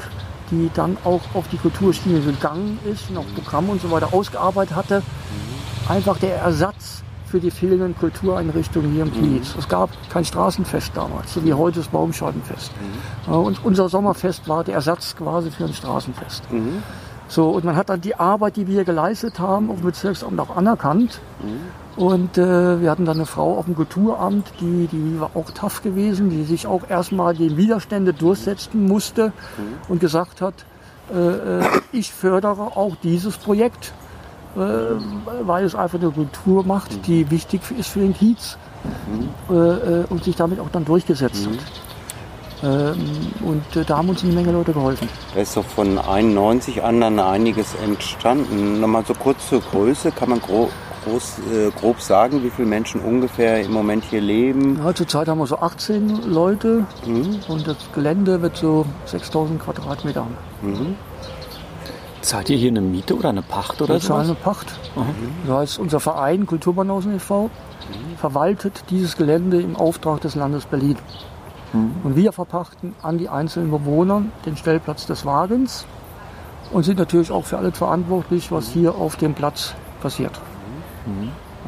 die dann auch auf die Kulturschiene gegangen ist, noch Programm und so weiter ausgearbeitet hatte, einfach der Ersatz für die fehlenden Kultureinrichtungen hier im Kiez. Es gab kein Straßenfest damals, so wie heute das Baumscheibenfest. Ja, und unser Sommerfest war der Ersatz quasi für ein Straßenfest. So, und man hat dann die Arbeit, die wir hier geleistet haben, auf dem Bezirksamt auch anerkannt. Und äh, wir hatten dann eine Frau auf dem Kulturamt, die, die war auch tough gewesen, die sich auch erstmal gegen Widerstände durchsetzen musste und gesagt hat, äh, äh, ich fördere auch dieses Projekt, äh, weil es einfach eine Kultur macht, die wichtig ist für den Kiez äh, äh, und sich damit auch dann durchgesetzt hat. Ähm, und äh, da haben uns eine Menge Leute geholfen. Da ist doch von 91 an dann einiges entstanden. Nochmal so kurz zur Größe. Kann man gro groß, äh, grob sagen, wie viele Menschen ungefähr im Moment hier leben? Ja, zurzeit haben wir so 18 Leute und das Gelände wird so 6000 Quadratmeter haben. Zahlt ihr hier eine Miete oder eine Pacht oder Wir zahlen so? eine Pacht. Das heißt, unser Verein Kulturbanausen e.V. verwaltet dieses Gelände im Auftrag des Landes Berlin. Und wir verpachten an die einzelnen Bewohner den Stellplatz des Wagens und sind natürlich auch für alles verantwortlich, was hier auf dem Platz passiert.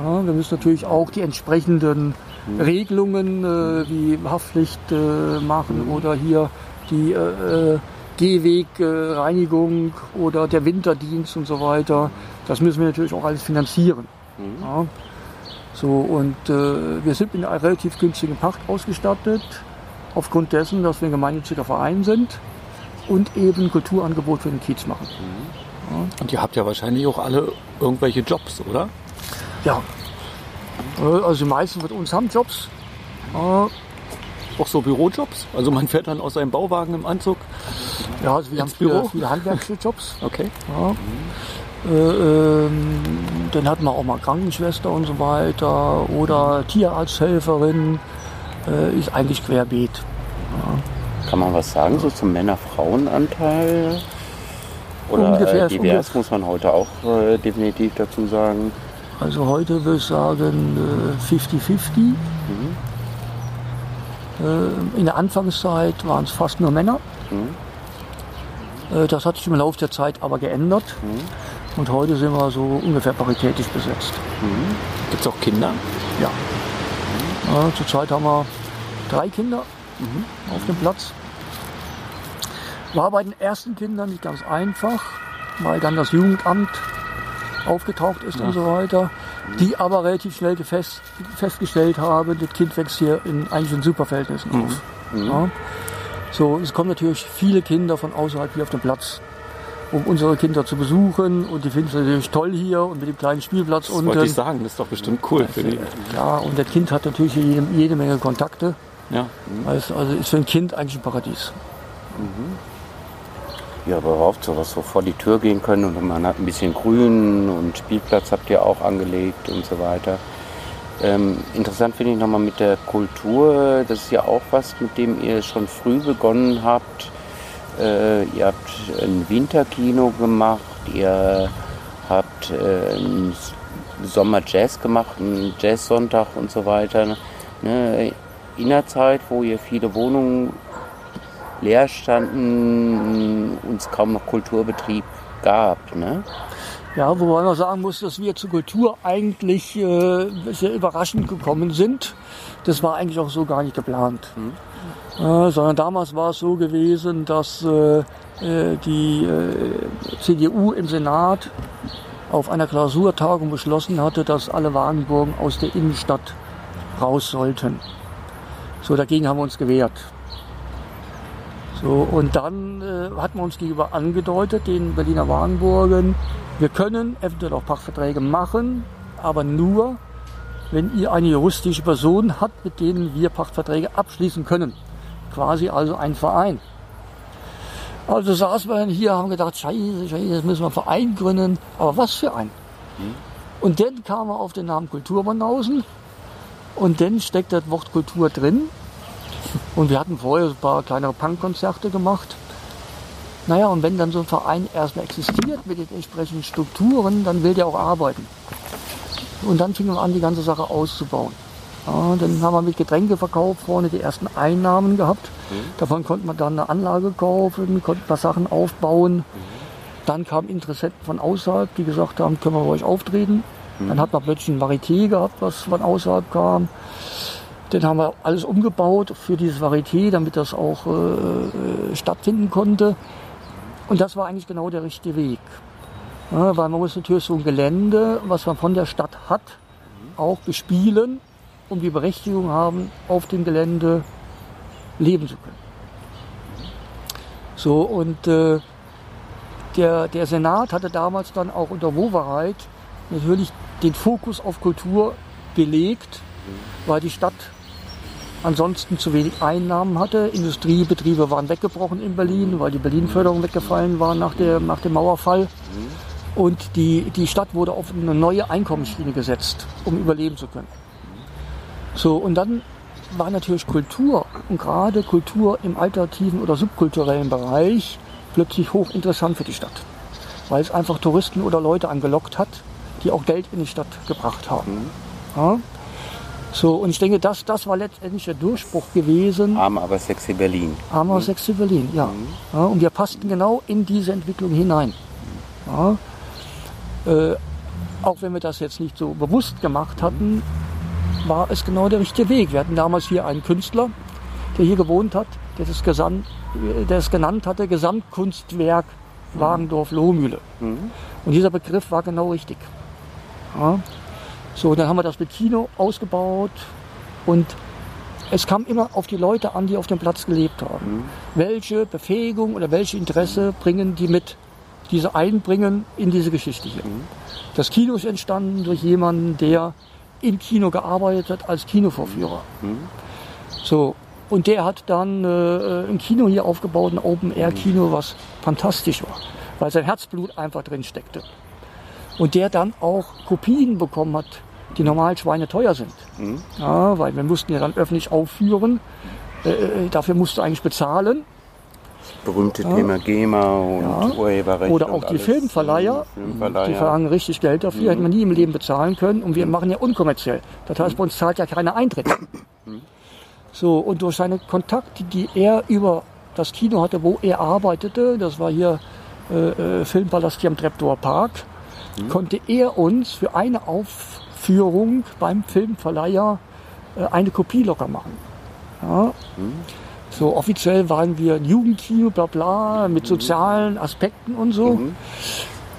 Ja, wir müssen natürlich auch die entsprechenden Regelungen äh, wie Haftpflicht äh, machen oder hier die äh, äh, Gehwegreinigung oder der Winterdienst und so weiter. Das müssen wir natürlich auch alles finanzieren. Ja. So, und äh, wir sind mit einer relativ günstigen Pacht ausgestattet, aufgrund dessen, dass wir ein gemeinnütziger Verein sind und eben Kulturangebot für den Kiez machen. Und ihr habt ja wahrscheinlich auch alle irgendwelche Jobs, oder? Ja. Äh, Also die meisten von uns haben Jobs. Äh, Auch so Bürojobs? Also man fährt dann aus seinem Bauwagen im Anzug. Ja, also wir haben Ins Büro? viele, viele handwerkliche Jobs. Okay. Ja. Äh, ähm, dann hatten wir auch mal Krankenschwester und so weiter oder Tierarzthelferin. Äh, ist eigentlich querbeet. Kann man was sagen so zum Männer-Frauen-Anteil? Oder Ungefähr- äh, divers muss man heute auch äh, definitiv dazu sagen. Also heute würde ich sagen äh, 50-50. Äh, In der Anfangszeit waren es fast nur Männer. Äh, Das hat sich im Laufe der Zeit aber geändert. Und heute sind wir so ungefähr paritätisch besetzt. Gibt es auch Kinder? Ja. Ja zurzeit haben wir drei Kinder auf dem Platz. War bei den ersten Kindern nicht ganz einfach, weil dann das Jugendamt aufgetaucht ist und so weiter. Die aber relativ schnell gefest, festgestellt haben, das Kind wächst hier in eigentlich in Superverhältnissen auf. Ja. So, es kommen natürlich viele Kinder von außerhalb hier auf den Platz, um unsere Kinder zu besuchen. Und die finden es natürlich toll hier und mit dem kleinen Spielplatz Das unten. wollte ich sagen, das ist doch bestimmt cool für die. Ja, und das Kind hat natürlich jede, jede Menge Kontakte. Ja. Also, also ist für ein Kind eigentlich ein Paradies. Ja, aber überhaupt sowas so vor die Tür gehen können und man hat ein bisschen Grün und Spielplatz habt ihr auch angelegt und so weiter. Ähm, interessant finde ich nochmal mit der Kultur, das ist ja auch was, mit dem ihr schon früh begonnen habt. Äh, ihr habt ein Winterkino gemacht, ihr habt äh, einen Sommer Jazz gemacht, einen Jazzsonntag und so weiter. Ne? In der Zeit, wo ihr viele Wohnungen leer standen, uns kaum noch Kulturbetrieb gab. Ne? Ja, wobei man sagen muss, dass wir zur Kultur eigentlich äh, sehr überraschend gekommen sind. Das war eigentlich auch so gar nicht geplant. Sondern damals war es so gewesen, dass äh, äh, die äh, CDU im Senat auf einer Klausurtagung beschlossen hatte, dass alle Wagenburgen aus der Innenstadt raus sollten. So, dagegen haben wir uns gewehrt. So, und dann äh, hat man uns gegenüber angedeutet, den Berliner Wagenburgen, wir können eventuell auch Pachtverträge machen, aber nur, wenn ihr eine juristische Person habt, mit denen wir Pachtverträge abschließen können. Quasi also ein Verein. Also saßen wir hier, haben gedacht, scheiße, scheiße, jetzt müssen wir einen Verein gründen. Aber was für ein? Und dann kam er auf den Namen Kulturbanausen und dann steckt das Wort Kultur drin. Und wir hatten vorher ein paar kleinere Punkkonzerte gemacht. Naja, und wenn dann so ein Verein erstmal existiert mit den entsprechenden Strukturen, dann will der auch arbeiten. Und dann fingen wir an, die ganze Sache auszubauen. Ja, dann haben wir mit Getränkeverkauf vorne die ersten Einnahmen gehabt. Davon konnte man dann eine Anlage kaufen, konnte ein paar Sachen aufbauen. Dann kamen Interessenten von außerhalb, die gesagt haben, können wir bei euch auftreten. Dann hat man plötzlich ein Varieté gehabt, was von außerhalb kam. Dann haben wir alles umgebaut für dieses Varieté, damit das auch äh, äh, stattfinden konnte. Und das war eigentlich genau der richtige Weg. Ja, weil man muss natürlich so ein Gelände, was man von der Stadt hat, auch bespielen, um die Berechtigung haben, auf dem Gelände leben zu können. So, und äh, der, der Senat hatte damals dann auch unter Wowereit natürlich den Fokus auf Kultur gelegt, weil die Stadt ansonsten zu wenig Einnahmen hatte. Industriebetriebe waren weggebrochen in Berlin, weil die Berlin-Förderung weggefallen war nach, der, nach dem Mauerfall. Und die, die Stadt wurde auf eine neue Einkommensschiene gesetzt, um überleben zu können. So, und dann war natürlich Kultur und gerade Kultur im alternativen oder subkulturellen Bereich plötzlich hochinteressant für die Stadt, weil es einfach Touristen oder Leute angelockt hat, die auch Geld in die Stadt gebracht haben. Ja? So, und ich denke, das, das war letztendlich der Durchbruch gewesen. Arm, aber sexy Berlin. Arm, aber sexy Berlin, ja. ja. Und wir passten genau in diese Entwicklung hinein. Ja. Äh, auch wenn wir das jetzt nicht so bewusst gemacht hatten, war es genau der richtige Weg. Wir hatten damals hier einen Künstler, der hier gewohnt hat, der das, Gesamt, der es genannt hatte, Gesamtkunstwerk Wagendorf-Lohmühle. Und dieser Begriff war genau richtig. Ja. So, dann haben wir das mit Kino ausgebaut und es kam immer auf die Leute an, die auf dem Platz gelebt haben. Welche Befähigung oder welche Interesse bringen die mit, diese einbringen in diese Geschichte hier. Das Kino ist entstanden durch jemanden, der im Kino gearbeitet hat als Kinovorführer. So, und der hat dann äh, ein Kino hier aufgebaut, ein Open-Air-Kino, was fantastisch war, weil sein Herzblut einfach drin steckte. Und der dann auch Kopien bekommen hat, die normal schweineteuer sind. Ja, weil wir mussten ja dann öffentlich aufführen. Äh, äh, dafür musst du eigentlich bezahlen. Berühmte Thema GEMA und Ja. Urheberrecht. Oder auch die. Filmverleiher. Filmverleiher. Die verlangen richtig Geld dafür, hätten wir nie im Leben bezahlen können. Und wir machen ja unkommerziell. Das heißt, bei uns zahlt ja keiner Eintritt. So, und durch seine Kontakte, die er über das Kino hatte, wo er arbeitete, das war hier äh, äh, Filmpalast hier am Treptower Park, konnte er uns für eine Aufführung beim Filmverleiher äh, eine Kopie locker machen. Ja. So offiziell waren wir ein Jugendkino, bla bla, mit sozialen Aspekten und so.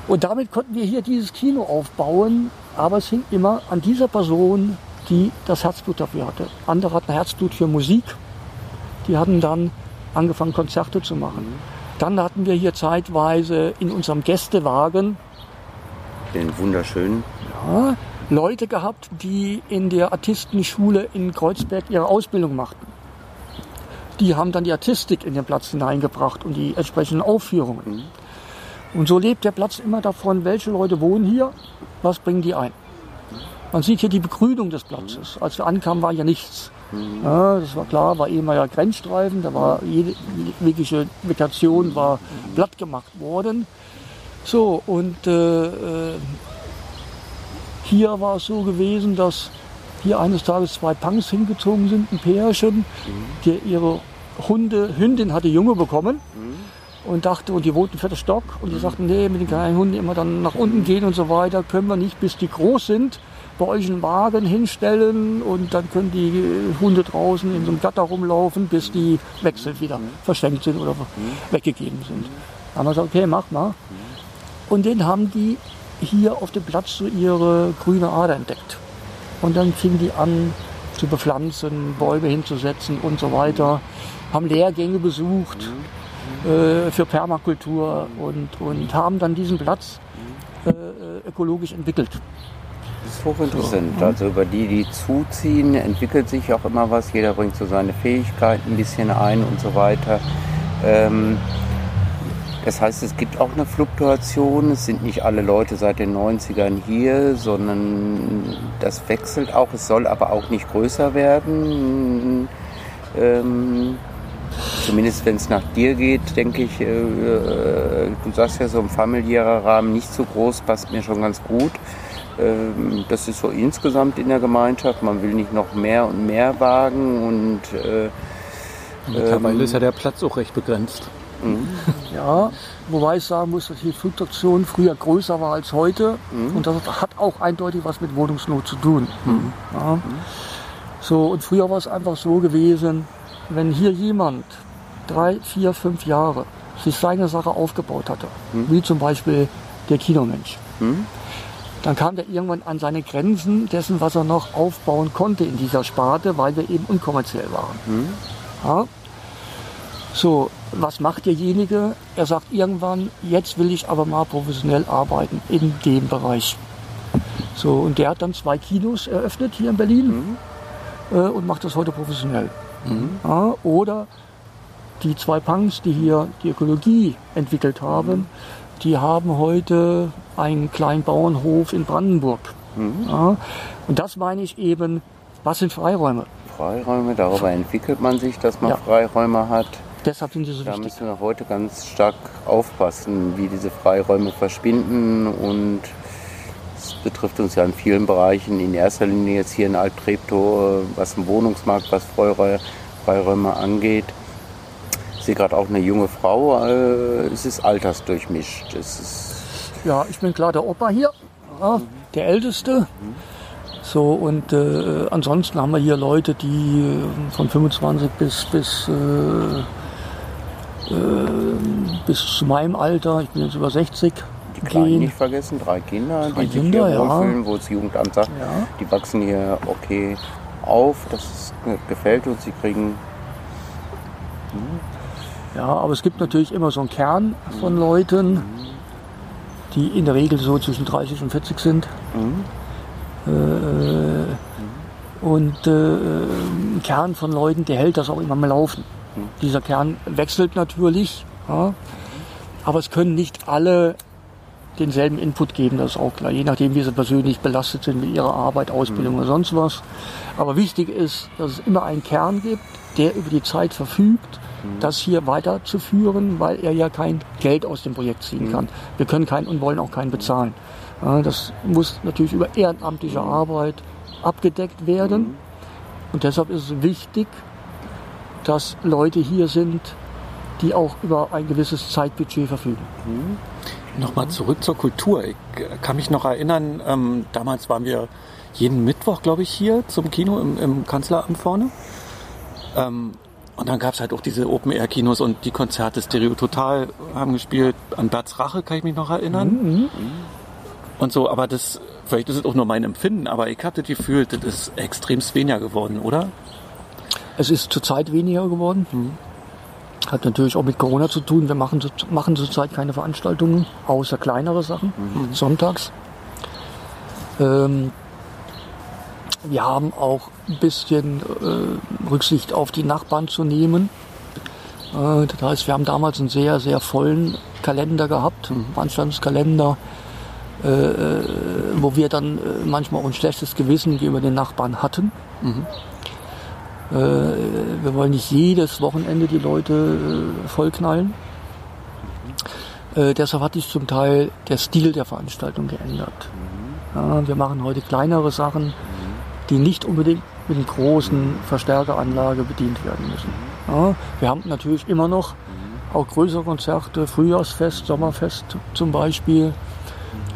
Und damit konnten wir hier dieses Kino aufbauen, aber es hing immer an dieser Person, die das Herzblut dafür hatte. Andere hatten Herzblut für Musik, die hatten dann angefangen, Konzerte zu machen. Dann hatten wir hier zeitweise in unserem Gästewagen Den wunderschönen. ja, Leute gehabt, die in der Artistenschule in Kreuzberg ihre Ausbildung machten. Die haben dann die Artistik in den Platz hineingebracht und die entsprechenden Aufführungen. Und so lebt der Platz immer davon, welche Leute wohnen hier, was bringen die ein. Man sieht hier die Begrünung des Platzes. Als wir ankamen, war ja nichts. Ja, das war klar, war ehemaliger Grenzstreifen, da war jede jegliche Vegetation war platt gemacht worden. So, und äh, äh, hier war es so gewesen, dass hier eines Tages zwei Punks hingezogen sind, ein Pärchen, die ihre Hunde, Hündin hatte Junge bekommen und dachte, und die wohnten im vierten Stock und die sagten, nee, mit den kleinen Hunden immer dann nach unten gehen und so weiter, können wir nicht, bis die groß sind, bei euch einen Wagen hinstellen und dann können die Hunde draußen in so einem Gatter rumlaufen, bis die wechselt wieder, verschenkt sind oder weggegeben sind. Da haben wir gesagt, okay, mach mal. Und den haben die hier auf dem Platz so ihre grüne Ader entdeckt. Und dann fingen die an zu bepflanzen, Bäume hinzusetzen und so weiter. Haben Lehrgänge besucht äh, für Permakultur und, und haben dann diesen Platz äh, äh, ökologisch entwickelt. Das ist hochinteressant. Also über die, die zuziehen, entwickelt sich auch immer was. Jeder bringt so seine Fähigkeiten ein bisschen ein und so weiter. Ähm, das heißt, es gibt auch eine Fluktuation. Es sind nicht alle Leute seit den 90ern hier, sondern das wechselt auch. Es soll aber auch nicht größer werden. Ähm, zumindest wenn es nach dir geht, denke ich, äh, äh, du sagst ja so ein familiärer Rahmen nicht so groß, passt mir schon ganz gut. Ähm, das ist so insgesamt in der Gemeinschaft. Man will nicht noch mehr und mehr wagen und äh, Mittlerweile Ähm, ist ja der Platz auch recht begrenzt. Ja, wobei ich sagen muss, dass die Fluktuation früher größer war als heute. Und das hat auch eindeutig was mit Wohnungsnot zu tun. Ja. So, und früher war es einfach so gewesen, wenn hier jemand drei, vier, fünf Jahre sich seine Sache aufgebaut hatte, wie zum Beispiel der Kinomensch, dann kam der irgendwann an seine Grenzen dessen, was er noch aufbauen konnte in dieser Sparte, weil wir eben unkommerziell waren. Ja? So, was macht derjenige? Er sagt irgendwann, jetzt will ich aber mal professionell arbeiten in dem Bereich. So, und der hat dann zwei Kinos eröffnet hier in Berlin äh, und macht das heute professionell. Ja, oder die zwei Punks, die hier die Ökologie entwickelt haben, die haben heute einen kleinen Bauernhof in Brandenburg. Ja, und das meine ich eben, was sind Freiräume? Freiräume, darüber entwickelt man sich, dass man Ja. Freiräume hat. Deshalb sind sie so Da wichtig. müssen wir heute ganz stark aufpassen, wie diese Freiräume verschwinden und es betrifft uns ja in vielen Bereichen, in erster Linie jetzt hier in Alt-Treptow, äh, was den Wohnungsmarkt, was Freiräume, angeht. Ich sehe gerade auch eine junge Frau, äh, es ist altersdurchmischt. Es ist, Ja, ich bin klar der Opa hier, der Älteste. So, und äh, ansonsten haben wir hier Leute, die äh, von 25 bis, bis, äh, äh, bis zu meinem Alter, ich bin jetzt über 60, die Kleinen gehen. nicht vergessen, drei Kinder, Drei die sich Kinder, hier ja. wohlfühlen, wo das Jugendamt sagt, Ja. die wachsen hier okay auf, das ist, gefällt uns, sie kriegen Ja, aber es gibt natürlich immer so einen Kern von Leuten, die in der Regel so zwischen 30 und 40 sind. Äh, und äh, ein Kern von Leuten, der hält das auch immer mal laufen. Dieser Kern wechselt natürlich, ja, aber es können nicht alle denselben Input geben, das ist auch klar, je nachdem, wie sie persönlich belastet sind mit ihrer Arbeit, Ausbildung oder sonst was. Aber wichtig ist, dass es immer einen Kern gibt, der über die Zeit verfügt, das hier weiterzuführen, weil er ja kein Geld aus dem Projekt ziehen kann. Wir können keinen und wollen auch keinen bezahlen. Das muss natürlich über ehrenamtliche Arbeit abgedeckt werden. Und deshalb ist es wichtig, dass Leute hier sind, die auch über ein gewisses Zeitbudget verfügen. Nochmal zurück zur Kultur. Ich äh, kann mich noch erinnern, ähm, damals waren wir jeden Mittwoch, glaube ich, hier zum Kino im, im Kanzleramt vorne. Ähm, und dann gab es halt auch diese Open-Air-Kinos und die Konzerte Stereo Total haben gespielt. An Berts Rache kann ich mich noch erinnern. Und so, aber das, vielleicht ist es auch nur mein Empfinden, aber ich habe das Gefühl, das ist extremst weniger geworden, oder? Es ist zurzeit weniger geworden. Hat natürlich auch mit Corona zu tun. Wir machen, machen zurzeit keine Veranstaltungen, außer kleinere Sachen, sonntags. Ähm, wir haben auch ein bisschen äh, Rücksicht auf die Nachbarn zu nehmen. Äh, das heißt, wir haben damals einen sehr, sehr vollen Kalender gehabt, Veranstaltungskalender, äh, äh, wo wir dann äh, manchmal auch ein schlechtes Gewissen gegenüber den Nachbarn hatten. Äh, wir wollen nicht jedes Wochenende die Leute äh, vollknallen. Äh, deshalb hat sich zum Teil der Stil der Veranstaltung geändert. Ja, wir machen heute kleinere Sachen, die nicht unbedingt mit einer großen Verstärkeranlage bedient werden müssen. Ja, wir haben natürlich immer noch auch größere Konzerte, Frühjahrsfest, Sommerfest zum Beispiel,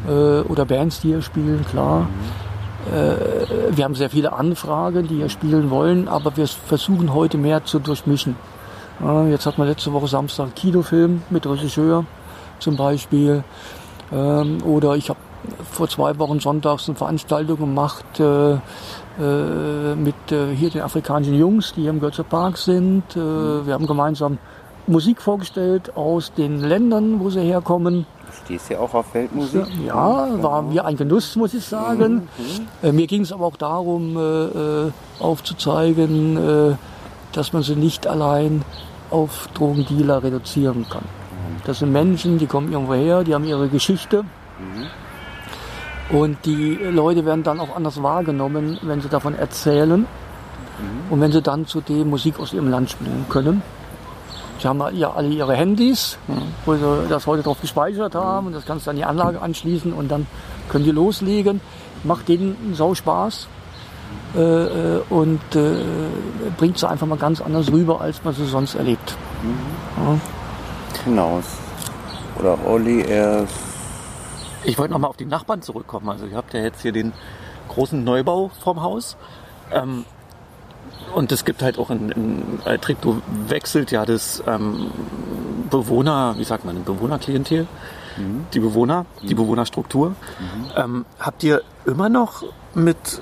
äh, oder Bands, die hier spielen, klar. Äh, wir haben sehr viele Anfragen, die hier spielen wollen, aber wir versuchen heute mehr zu durchmischen. Ja, jetzt hat man letzte Woche Samstag Kinofilm mit Regisseur zum Beispiel. Ähm, oder ich habe vor zwei Wochen sonntags eine Veranstaltung gemacht äh, äh, mit hier den afrikanischen Jungs, die hier im Götze Park sind. Wir haben gemeinsam Musik vorgestellt aus den Ländern, wo sie herkommen. Stehst ja auch auf Weltmusik? Ja, war mir ein Genuss, muss ich sagen. Äh, mir ging es aber auch darum, äh, äh, aufzuzeigen, äh, dass man sie nicht allein auf Drogendealer reduzieren kann. Das sind Menschen, die kommen irgendwo her, die haben ihre Geschichte. Und die Leute werden dann auch anders wahrgenommen, wenn sie davon erzählen. Und wenn sie dann zudem Musik aus ihrem Land spielen können, Sie haben ja alle ihre Handys, wo sie das heute drauf gespeichert haben. Und das kannst du an die Anlage anschließen und dann können die loslegen. Macht denen Sau Spaß. Äh, äh, und äh, bringt sie einfach mal ganz anders rüber, als man sie sonst erlebt. Ja. Genau. Oder Olli erst. Ich wollte nochmal auf die Nachbarn zurückkommen. Also ihr habt ja jetzt hier den großen Neubau vorm Haus. Ähm, und es gibt halt auch in, in Trikto wechselt ja das ähm, Bewohner, wie sagt man, Bewohnerklientel, mhm. die Bewohner, mhm. die Bewohnerstruktur. Mhm. Ähm, habt ihr immer noch mit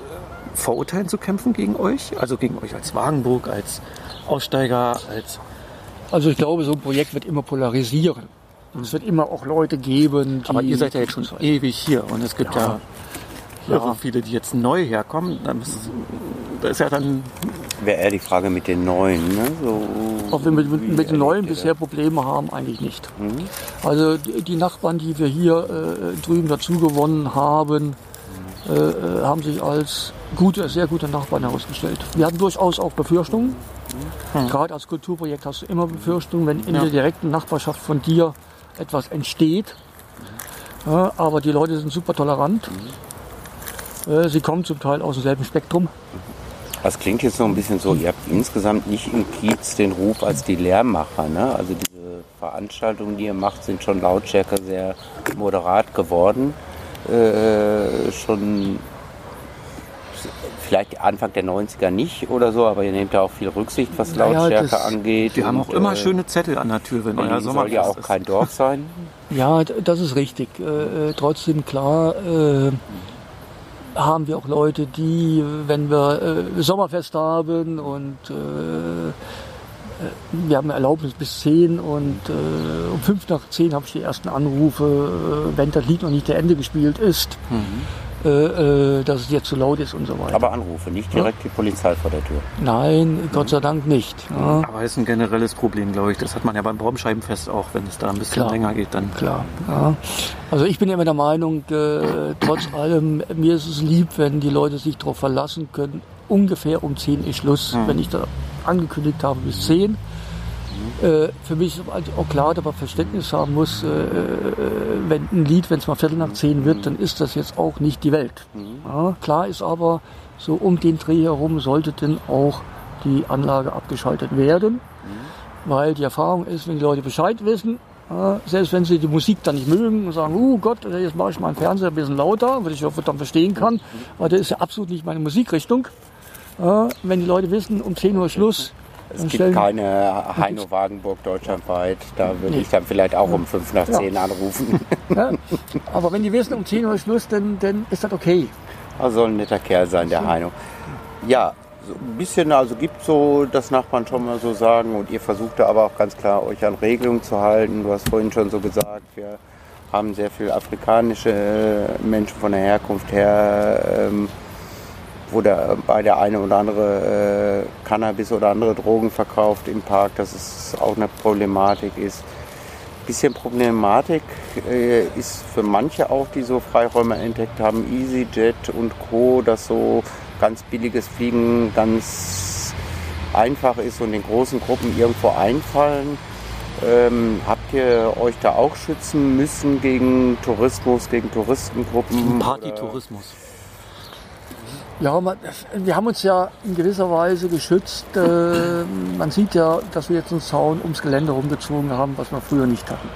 Vorurteilen zu kämpfen gegen euch? Also gegen euch als Wagenburg, als Aussteiger, als also ich glaube, so ein Projekt wird immer polarisieren. Und es wird immer auch Leute geben, die. Aber ihr seid ja jetzt schon ewig hier und es gibt ja, ja, ja. viele, die jetzt neu herkommen. Da ist ja dann wäre eher die Frage mit den Neuen. Ne? So, Ob wir mit, mit, mit den Neuen bisher Probleme haben, eigentlich nicht. Mhm. Also die Nachbarn, die wir hier äh, drüben dazu gewonnen haben, äh, äh, haben sich als gute, sehr gute Nachbarn herausgestellt. Wir hatten durchaus auch Befürchtungen. Mhm. Gerade als Kulturprojekt hast du immer Befürchtungen, wenn in ja. der direkten Nachbarschaft von dir etwas entsteht. Ja, aber die Leute sind super tolerant. Mhm. Äh, sie kommen zum Teil aus demselben Spektrum. Das klingt jetzt so ein bisschen so, ihr habt insgesamt nicht im Kiez den Ruf als die Lärmmacher. Ne? Also diese Veranstaltungen, die ihr macht, sind schon lautstärker sehr moderat geworden. Äh, schon vielleicht Anfang der 90er nicht oder so, aber ihr nehmt ja auch viel Rücksicht, was Lautstärke naja, angeht. Wir haben auch immer äh, schöne Zettel an der Tür, wenn euer Sommer soll ja auch kein Dorf sein. Ja, das ist richtig. Äh, äh trotzdem klar, äh, haben wir auch Leute, die, wenn wir äh, Sommerfest haben und äh, äh wir haben Erlaubnis bis 10 und äh, um 5 nach 10 habe ich die ersten Anrufe, äh, wenn das Lied noch nicht zu Ende gespielt ist. Mhm. Äh, äh, dass es jetzt zu laut ist und so weiter. Aber Anrufe, nicht direkt ja? die Polizei vor der Tür. Nein, Gott sei Dank nicht. Ja. Aber es ist ein generelles Problem, glaube ich. Das hat man ja beim Baumscheibenfest auch, wenn es da ein bisschen Klar. länger geht, dann. Klar. Ja. Also ich bin immer der Meinung, äh, trotz allem, mir ist es lieb, wenn die Leute sich darauf verlassen können, ungefähr um 10 ist Schluss. Mhm. Wenn ich da angekündigt habe bis 10, äh, für mich ist also auch klar, dass man Verständnis haben muss, äh, äh, wenn ein Lied, wenn es mal Viertel nach zehn wird, dann ist das jetzt auch nicht die Welt. Ja, klar ist aber, so um den Dreh herum sollte denn auch die Anlage abgeschaltet werden, weil die Erfahrung ist, wenn die Leute Bescheid wissen, ja, selbst wenn sie die Musik dann nicht mögen und sagen, oh Gott, jetzt mache ich meinen Fernseher ein bisschen lauter, was ich dann verstehen kann, weil das ist ja absolut nicht meine Musikrichtung. Ja, wenn die Leute wissen, um 10 Uhr Schluss, es gibt keine Heino Wagenburg deutschlandweit. Da würde nee. ich dann vielleicht auch um 5 nach 10 ja. anrufen. Ja. Aber wenn die wissen, um 10 Uhr Schluss, dann, dann ist das okay. Also soll ein netter Kerl sein, der Heino. Ja, so ein bisschen, also gibt so das Nachbarn schon mal so sagen und ihr versucht da aber auch ganz klar euch an Regelungen zu halten. Du hast vorhin schon so gesagt, wir haben sehr viel afrikanische Menschen von der Herkunft her. Ähm, wo der, bei der eine oder andere äh, Cannabis oder andere Drogen verkauft im Park, dass es auch eine Problematik ist. Ein bisschen Problematik äh, ist für manche auch, die so Freiräume entdeckt haben, EasyJet und Co., dass so ganz billiges Fliegen ganz einfach ist und in großen Gruppen irgendwo einfallen. Ähm, habt ihr euch da auch schützen müssen gegen Tourismus, gegen Touristengruppen? Partytourismus. Ja, man, wir haben uns ja in gewisser Weise geschützt. Äh, man sieht ja, dass wir jetzt einen Zaun ums Gelände rumgezogen haben, was wir früher nicht hatten.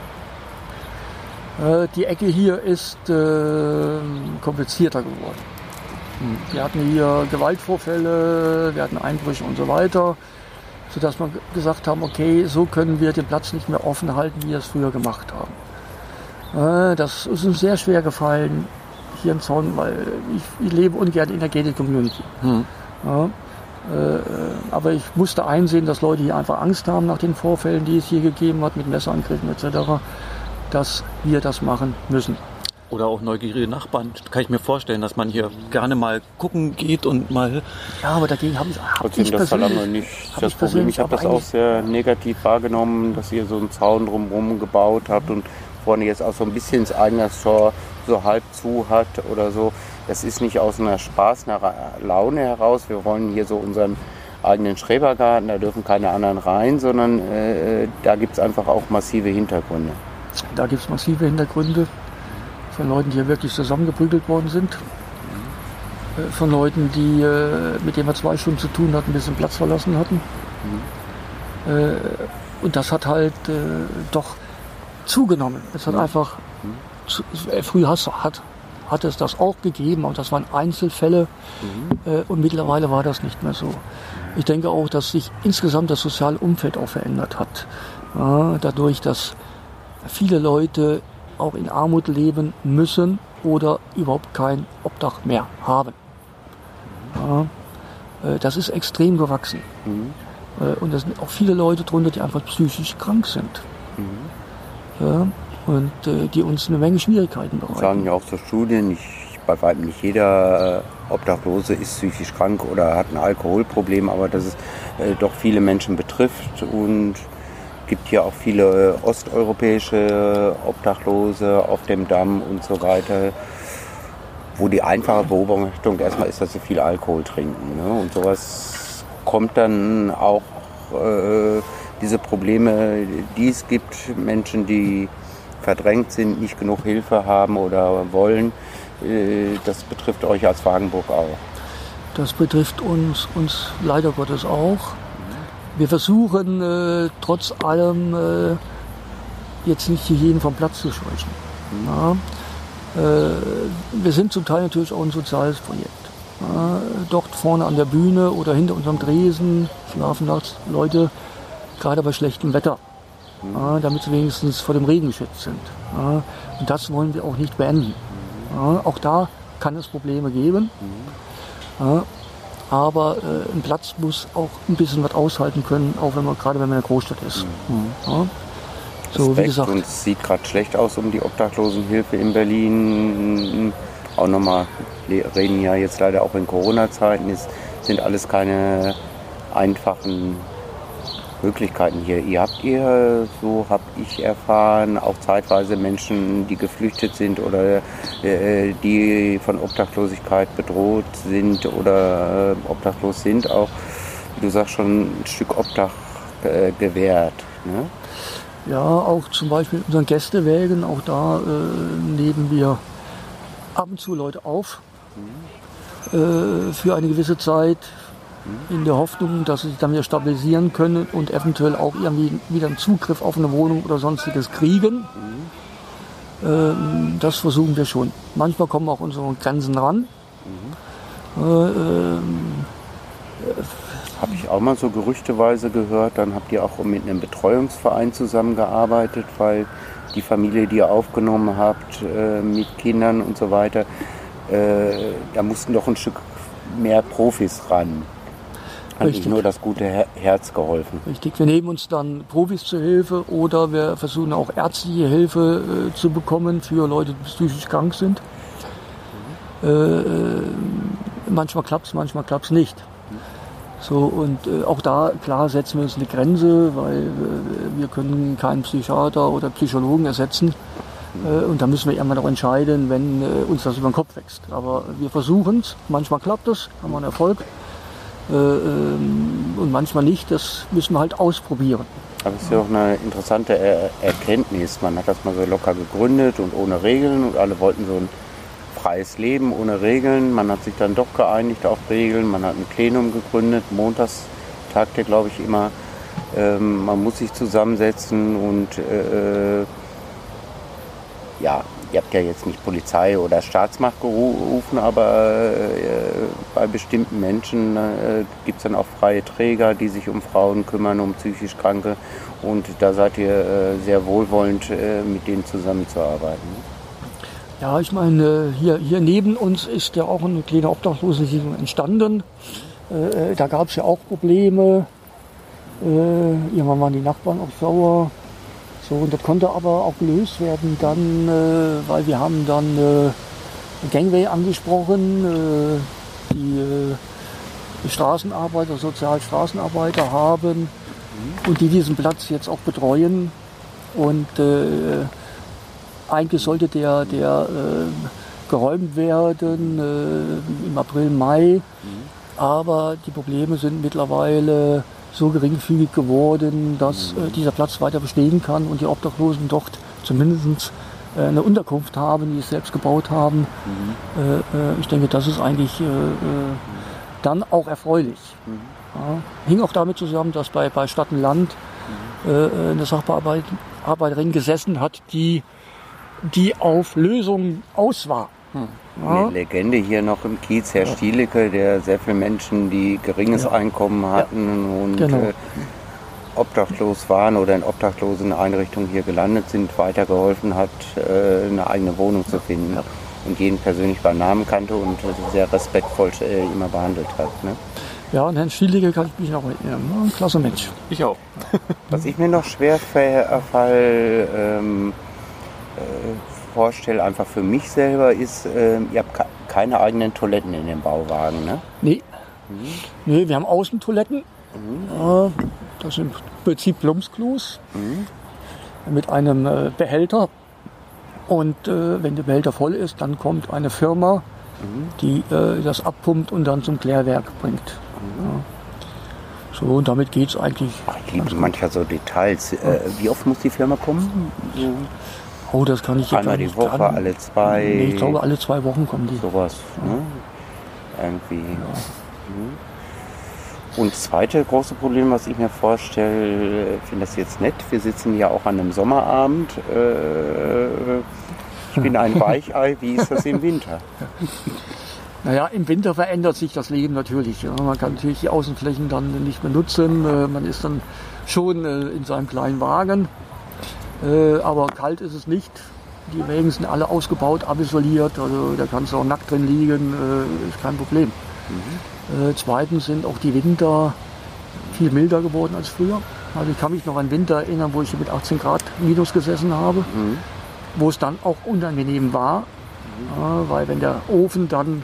Äh, die Ecke hier ist äh, komplizierter geworden. Hm. Wir hatten hier Gewaltvorfälle, wir hatten Einbrüche und so weiter, sodass wir gesagt haben, okay, so können wir den Platz nicht mehr offen halten, wie wir es früher gemacht haben. Äh, das ist uns sehr schwer gefallen, hier im Zaun, weil ich, ich lebe ungern in der Gated Community. Hm. Ja, äh, aber ich musste einsehen, dass Leute hier einfach Angst haben nach den Vorfällen, die es hier gegeben hat, mit Messerangriffen etc., dass wir das machen müssen. Oder auch neugierige Nachbarn. Kann ich mir vorstellen, dass man hier gerne mal gucken geht und mal. Ja, aber dagegen habe ich, hab ich das persönlich, nicht hab das ich Problem. Ich habe das auch sehr negativ wahrgenommen, dass ihr so einen Zaun drumherum gebaut habt und vorne jetzt auch so ein bisschen ins Eingangstor so halb zu hat oder so. Das ist nicht aus einer Spaß, einer Laune heraus. Wir wollen hier so unseren eigenen Schrebergarten, da dürfen keine anderen rein, sondern äh, da gibt es einfach auch massive Hintergründe. Da gibt es massive Hintergründe von Leuten, die hier wirklich zusammengeprügelt worden sind. Äh, Von Leuten, die, äh, mit denen wir zwei Stunden zu tun hatten, bis sie den Platz verlassen hatten. Äh, Und das hat halt äh, doch zugenommen. Es hat einfach, zu, äh, früher hast, hat, hat es das auch gegeben, aber das waren Einzelfälle äh, und mittlerweile war das nicht mehr so. Ich denke auch, dass sich insgesamt das soziale Umfeld auch verändert hat. Ja, dadurch, dass viele Leute auch in Armut leben müssen oder überhaupt kein Obdach mehr haben. Ja, äh, das ist extrem gewachsen. Äh, Und es sind auch viele Leute drunter, die einfach psychisch krank sind. Ja, und äh, die uns eine Menge Schwierigkeiten sagen bereiten. ja auch so Studien, nicht, bei weitem nicht jeder äh, Obdachlose ist psychisch krank oder hat ein Alkoholproblem, aber dass es äh, doch viele Menschen betrifft und gibt hier auch viele äh, osteuropäische Obdachlose auf dem Damm und so weiter, wo die einfache Beobachtung erstmal ist, dass sie viel Alkohol trinken. Ne? Und sowas kommt dann auch äh, diese Probleme, die es gibt, Menschen, die verdrängt sind, nicht genug Hilfe haben oder wollen, äh, das betrifft euch als Wagenburg auch. Das betrifft uns, uns leider Gottes auch. Wir versuchen äh, trotz allem äh, jetzt nicht jeden vom Platz zu scheuchen. Ja. Äh, wir sind zum Teil natürlich auch ein soziales Projekt. Ja. Dort vorne an der Bühne oder hinter unserem Dresen schlafen nachts Leute, gerade bei schlechtem Wetter, ja, damit sie wenigstens vor dem Regen geschützt sind. Ja. Und das wollen wir auch nicht beenden. Ja. Auch da kann es Probleme geben. Aber äh, ein Platz muss auch ein bisschen was aushalten können, auch wenn man gerade wenn man in der Großstadt ist. Ja. So wie Respekt gesagt, und es sieht gerade schlecht aus um die Obdachlosenhilfe in Berlin. Auch nochmal, wir reden ja jetzt leider auch in Corona-Zeiten, es sind alles keine einfachen Möglichkeiten hier. Ihr habt ihr, so habe ich erfahren, auch zeitweise Menschen, die geflüchtet sind oder äh, die von Obdachlosigkeit bedroht sind oder äh, obdachlos sind, auch, wie du sagst, schon ein Stück Obdach äh, gewährt. Ne? ja, auch zum Beispiel in unseren Gästewägen, auch da äh, nehmen wir ab und zu Leute auf äh, für eine gewisse Zeit in der Hoffnung, dass sie sich dann wieder stabilisieren können und eventuell auch irgendwie wieder einen Zugriff auf eine Wohnung oder sonstiges kriegen. Ähm, das versuchen wir schon. Manchmal kommen wir auch unsere Grenzen ran. Äh, ähm, Habe ich auch mal so gerüchteweise gehört. Dann habt ihr auch mit einem Betreuungsverein zusammengearbeitet, weil die Familie, die ihr aufgenommen habt, äh, mit Kindern und so weiter, äh, da mussten doch ein Stück mehr Profis ran. Hat nicht Richtig. nur das gute Her Herz geholfen. Richtig, wir nehmen uns dann Profis zur Hilfe oder wir versuchen auch ärztliche Hilfe äh, zu bekommen für Leute, die psychisch krank sind. Äh, äh, manchmal klappt es, manchmal klappt es nicht. So, und äh, auch da, klar, setzen wir uns eine Grenze, weil äh, wir können keinen Psychiater oder Psychologen ersetzen. Äh, und da müssen wir irgendwann auch entscheiden, wenn uns das über den Kopf wächst. Aber wir versuchen es, manchmal klappt es, haben wir einen Erfolg. Äh, ähm, und manchmal nicht, das müssen wir halt ausprobieren. Es ist ja auch eine interessante er Erkenntnis. Man hat das mal so locker gegründet und ohne Regeln und alle wollten so ein freies Leben ohne Regeln. Man hat sich dann doch geeinigt auf Regeln. Man hat ein Plenum gegründet. Montags tagt der, glaube ich, immer. Ähm, man muss sich zusammensetzen und äh, ja, ihr habt ja jetzt nicht Polizei oder Staatsmacht gerufen, aber äh, bei bestimmten Menschen äh, gibt es dann auch freie Träger, die sich um Frauen kümmern, um psychisch Kranke. Und da seid ihr äh, sehr wohlwollend, äh, mit denen zusammenzuarbeiten. Ja, ich meine, hier, hier neben uns ist ja auch eine kleine Obdachlosensiedlung entstanden. Äh, äh, da gab es ja auch Probleme. Äh, irgendwann waren die Nachbarn auch sauer. So, und das konnte aber auch gelöst werden dann, äh, weil wir haben dann äh, Gangway angesprochen, äh, die äh, Straßenarbeiter, Sozialstraßenarbeiter haben und die diesen Platz jetzt auch betreuen. Und äh, eigentlich sollte der, der äh, geräumt werden im April, Mai. aber die Probleme sind mittlerweile so geringfügig geworden, dass äh, dieser Platz weiter bestehen kann und die Obdachlosen dort zumindest äh, eine Unterkunft haben, die es selbst gebaut haben. Äh, äh, ich denke, das ist eigentlich äh, dann auch erfreulich. Ja, hing auch damit zusammen, dass bei, bei Stadt und Land äh, eine Sachbearbeiterin gesessen hat, die, die auf Lösungen aus war. Ja. Eine Legende hier noch im Kiez, Herr Stielicke, der sehr viele Menschen, die geringes Ja. Einkommen hatten und Genau. äh, obdachlos waren oder in obdachlosen Einrichtungen hier gelandet sind, weitergeholfen hat, äh, eine eigene Wohnung zu finden. Und jeden persönlich beim Namen kannte und sehr respektvoll äh, immer behandelt hat. Ne? Ja, und Herrn Stieliger kann ich mich noch erinnern. Ja, Ein klasse Mensch. Ich auch. Was ich mir noch schwer ver- fall, ähm, äh, vorstelle, einfach für mich selber, ist, ähm, ihr habt ke- keine eigenen Toiletten in dem Bauwagen. Ne? Nee. Nee, wir haben Außentoiletten. Ja, das sind im Prinzip Plumpsklos mit einem äh, Behälter. Und äh, wenn der Behälter voll ist, dann kommt eine Firma, die äh, das abpumpt und dann zum Klärwerk bringt. Ja. So, und damit geht es eigentlich. Ach, ich liebe manchmal so Details. Äh, wie oft muss die Firma kommen? Oh, das kann ich jetzt einmal die Woche, sagen. alle zwei. Nee, ich glaube, alle zwei Wochen kommen die. sowas. Ne? Irgendwie. Mhm. Und das zweite große Problem, was ich mir vorstelle, ich finde das jetzt nett. Wir sitzen ja auch an einem Sommerabend. Äh, ich bin ein Weichei. Wie ist das im Winter? Naja, im Winter verändert sich das Leben natürlich. Ja. Man kann natürlich die Außenflächen dann nicht mehr nutzen. Äh, Man ist dann schon äh, in seinem kleinen Wagen. Äh, Aber kalt ist es nicht. Die Wägen sind alle ausgebaut, abisoliert. Also da kannst du auch nackt drin liegen, äh, ist kein Problem. Äh, Zweitens sind auch die Winter viel milder geworden als früher. Also ich kann mich noch an Winter erinnern, wo ich mit 18 Grad minus gesessen habe, wo es dann auch unangenehm war, ja, weil wenn der Ofen dann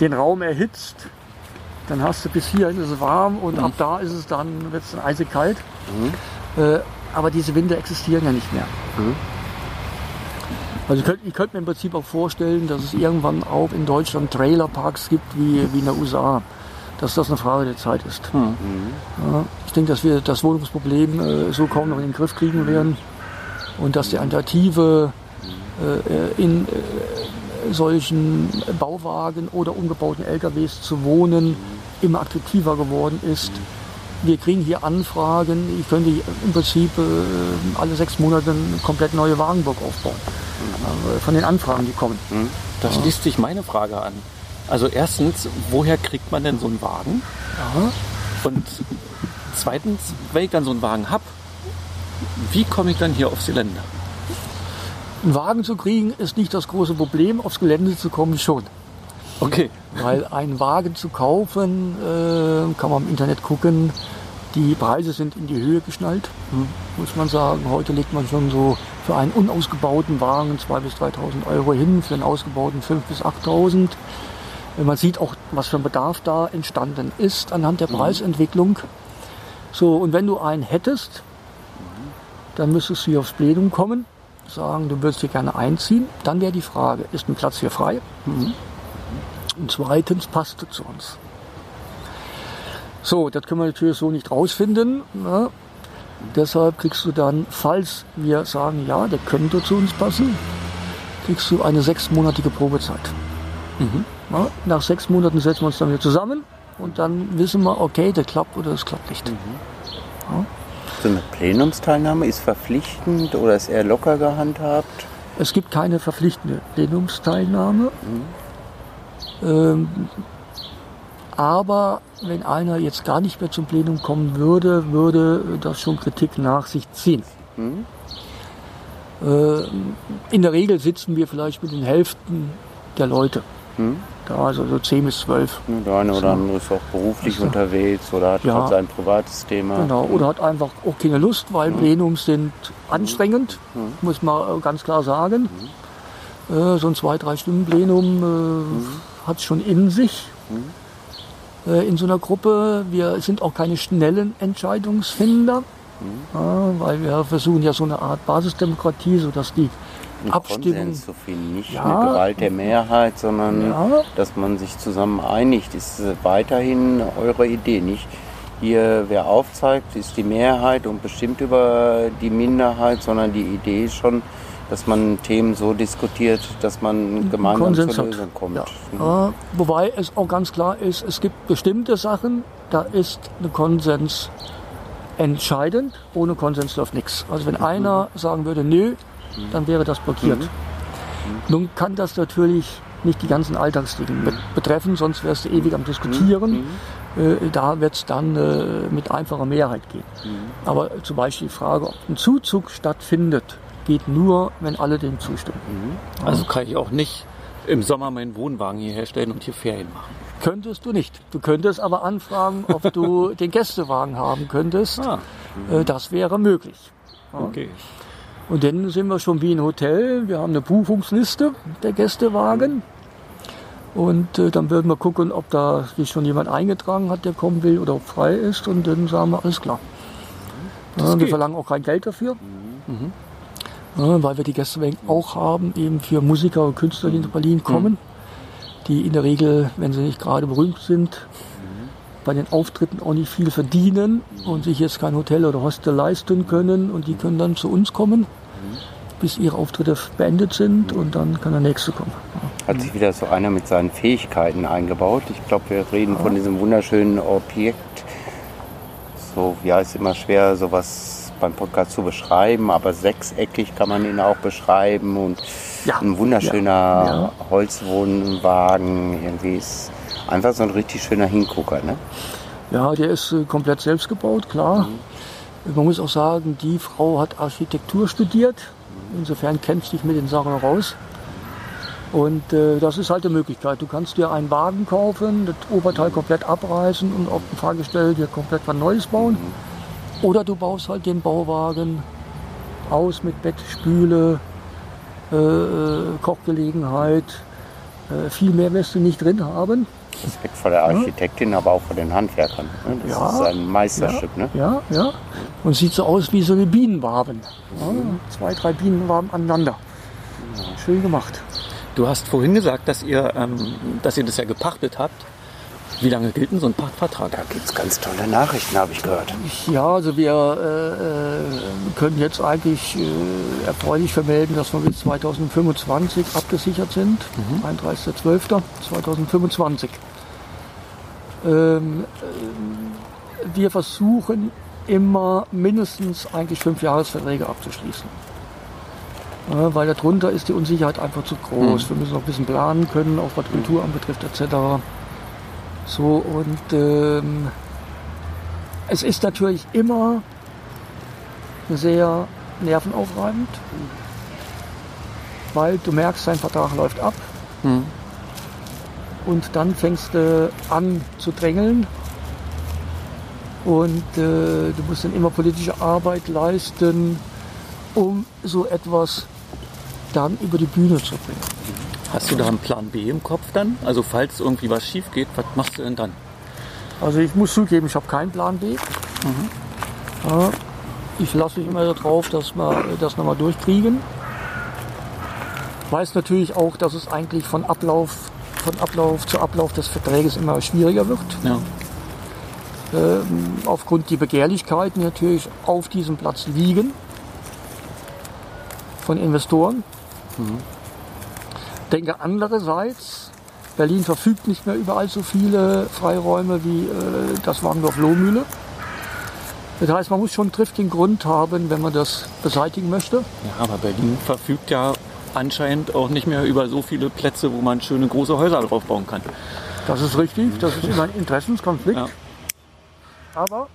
den Raum erhitzt, dann hast du bis hierhin ist es warm und ab da ist es dann, wird es dann eisig kalt. Äh, aber diese Winter existieren ja nicht mehr. Also ich könnte könnt mir im Prinzip auch vorstellen, dass es irgendwann auch in Deutschland Trailerparks gibt wie, wie in der USA. Dass das eine Frage der Zeit ist. Ja, ich denke, dass wir das Wohnungsproblem äh, so kaum noch in den Griff kriegen werden und dass die Alternative äh, in äh, solchen Bauwagen oder umgebauten LKWs zu wohnen immer attraktiver geworden ist. Wir kriegen hier Anfragen, ich könnte im Prinzip äh, alle sechs Monate eine komplett neue Wagenburg aufbauen. Äh, Von den Anfragen, die kommen. Da schließt sich meine Frage an. Also erstens, woher kriegt man denn so einen Wagen? Ja. Und zweitens, wenn ich dann so einen Wagen habe, wie komme ich dann hier aufs Gelände? Einen Wagen zu kriegen ist nicht das große Problem, aufs Gelände zu kommen schon. Okay. Weil einen Wagen zu kaufen, äh, kann man im Internet gucken, die Preise sind in die Höhe geschnallt, muss man sagen. Heute legt man schon so für einen unausgebauten Wagen 2.000 bis 3.000 Euro hin, für einen ausgebauten 5.000 bis 8.000. Äh, Man sieht auch, was für ein Bedarf da entstanden ist anhand der Preisentwicklung. So, und wenn du einen hättest, dann müsstest du hier aufs Plenum kommen, sagen, du würdest hier gerne einziehen. Dann wäre die Frage, ist ein Platz hier frei? Und zweitens passt es zu uns. So, das können wir natürlich so nicht rausfinden. Ne? Deshalb kriegst du dann, falls wir sagen, ja, der könnte zu uns passen, kriegst du eine sechsmonatige Probezeit. Na, nach sechs Monaten setzen wir uns dann wieder zusammen und dann wissen wir, okay, das klappt oder das klappt nicht. So eine Plenumsteilnahme ist verpflichtend oder ist eher locker gehandhabt? Es gibt keine verpflichtende Plenumsteilnahme. Ähm, aber wenn einer jetzt gar nicht mehr zum Plenum kommen würde, würde das schon Kritik nach sich ziehen. Äh, in der Regel sitzen wir vielleicht mit den Hälften der Leute. Da also so 10 bis 12. Ne, Der eine oder andere ist auch beruflich unterwegs oder hat Ja. gerade sein privates Thema. Genau, oder hat einfach auch keine Lust, weil Plenums sind anstrengend, muss man ganz klar sagen. Äh, so ein zwei, drei Stunden Plenum äh, hat es schon in sich. Äh, in so einer Gruppe, wir sind auch keine schnellen Entscheidungsfinder, ja, weil wir versuchen ja so eine Art Basisdemokratie, sodass die Einen Abstimmung. Konsens zu finden, nicht Ja. eine Gewalt der Mehrheit, sondern Ja. dass man sich zusammen einigt. Ist weiterhin eure Idee, nicht? Hier, wer aufzeigt, ist die Mehrheit und bestimmt über die Minderheit, sondern die Idee ist schon, dass man Themen so diskutiert, dass man gemeinsam Konsens zur hat. Lösung kommt. Ja. Mhm. Äh, wobei es auch ganz klar ist, es gibt bestimmte Sachen, da ist ein Konsens entscheidend. Ohne Konsens läuft nichts. Also wenn einer sagen würde, nö, dann wäre das blockiert. Nun kann das natürlich nicht die ganzen Alltagsdinge bet- betreffen, sonst wärst du ewig am Diskutieren. Äh, da wird es dann äh, mit einfacher Mehrheit gehen. Aber zum Beispiel die Frage, ob ein Zuzug stattfindet, geht nur, wenn alle dem zustimmen. Also kann ich auch nicht im Sommer meinen Wohnwagen hier herstellen und hier Ferien machen. Könntest du nicht. Du könntest aber anfragen, ob du den Gästewagen haben könntest. Ah, Äh, Das wäre möglich. okay. Und dann sind wir schon wie ein Hotel. Wir haben eine Buchungsliste der Gästewagen. Und äh, dann würden wir gucken, ob da sich schon jemand eingetragen hat, der kommen will oder ob frei ist. Und dann sagen wir, alles klar. Ja, wir geht. verlangen auch kein Geld dafür. Ja, weil wir die Gästewagen auch haben, eben für Musiker und Künstler, die nach Berlin kommen. Die in der Regel, wenn sie nicht gerade berühmt sind, bei den Auftritten auch nicht viel verdienen und sich jetzt kein Hotel oder Hostel leisten können und die können dann zu uns kommen, bis ihre Auftritte beendet sind und dann kann der nächste kommen. Hat sich wieder so einer mit seinen Fähigkeiten eingebaut. Ich glaube, wir reden von diesem wunderschönen Objekt. So, ja, ist immer schwer, sowas beim Podcast zu beschreiben, aber sechseckig kann man ihn auch beschreiben und Ja, ein wunderschöner ja, Holzwohnwagen. Irgendwie ist einfach so ein richtig schöner Hingucker, ne? Ja, der ist äh, komplett selbst gebaut, klar. Man muss auch sagen, die Frau hat Architektur studiert. Insofern kennt sich mit den Sachen raus. Und äh, das ist halt eine Möglichkeit. Du kannst dir einen Wagen kaufen, das Oberteil komplett abreißen und auf dem Fahrgestell dir komplett was Neues bauen. Oder du baust halt den Bauwagen aus mit Bett, Spüle, äh, äh, Kochgelegenheit. Äh, viel mehr wirst du nicht drin haben. Respekt vor der Architektin, aber auch vor den Handwerkern. Ne? Das Ja. ist ein Meisterstück, ne? Ja, ja. Und sieht so aus wie so eine Bienenwaben. Ja, zwei, drei Bienenwaben aneinander. Schön gemacht. Du hast vorhin gesagt, dass ihr, ähm, dass ihr das ja gepachtet habt. Wie lange gilt denn so ein Pachtvertrag? Da gibt es ganz tolle Nachrichten, habe ich gehört. Ja, also wir äh, äh, können jetzt eigentlich äh, erfreulich vermelden, dass wir bis 2025 abgesichert sind. 31.12.2025. Ähm, ähm, wir versuchen immer mindestens eigentlich fünf Jahresverträge abzuschließen. Ja, weil darunter ist die Unsicherheit einfach zu groß. Wir müssen noch ein bisschen planen können, auch was Kulturamt betrifft etc. So und ähm, es ist natürlich immer sehr nervenaufreibend, weil du merkst, dein Vertrag läuft ab Hm. und dann fängst du an zu drängeln und äh, du musst dann immer politische Arbeit leisten, um so etwas dann über die Bühne zu bringen. Hast du da einen Plan B im Kopf dann? Also falls irgendwie was schief geht, was machst du denn dann? Also ich muss zugeben, ich habe keinen Plan B. Ja, ich lasse mich immer darauf, dass wir das nochmal durchkriegen. Weiß natürlich auch, dass es eigentlich von Ablauf, von Ablauf zu Ablauf des Vertrages immer schwieriger wird. Ja. Ähm, aufgrund die Begehrlichkeiten natürlich auf diesem Platz liegen von Investoren. Denke andererseits, Berlin verfügt nicht mehr über allzu viele Freiräume wie äh, das Warndorf-Lohmühle. Das heißt, man muss schon einen triftigen Grund haben, wenn man das beseitigen möchte. ja, aber Berlin verfügt ja anscheinend auch nicht mehr über so viele Plätze, wo man schöne große Häuser drauf bauen kann. Das ist richtig, das ist immer ein Interessenskonflikt. Ja. Aber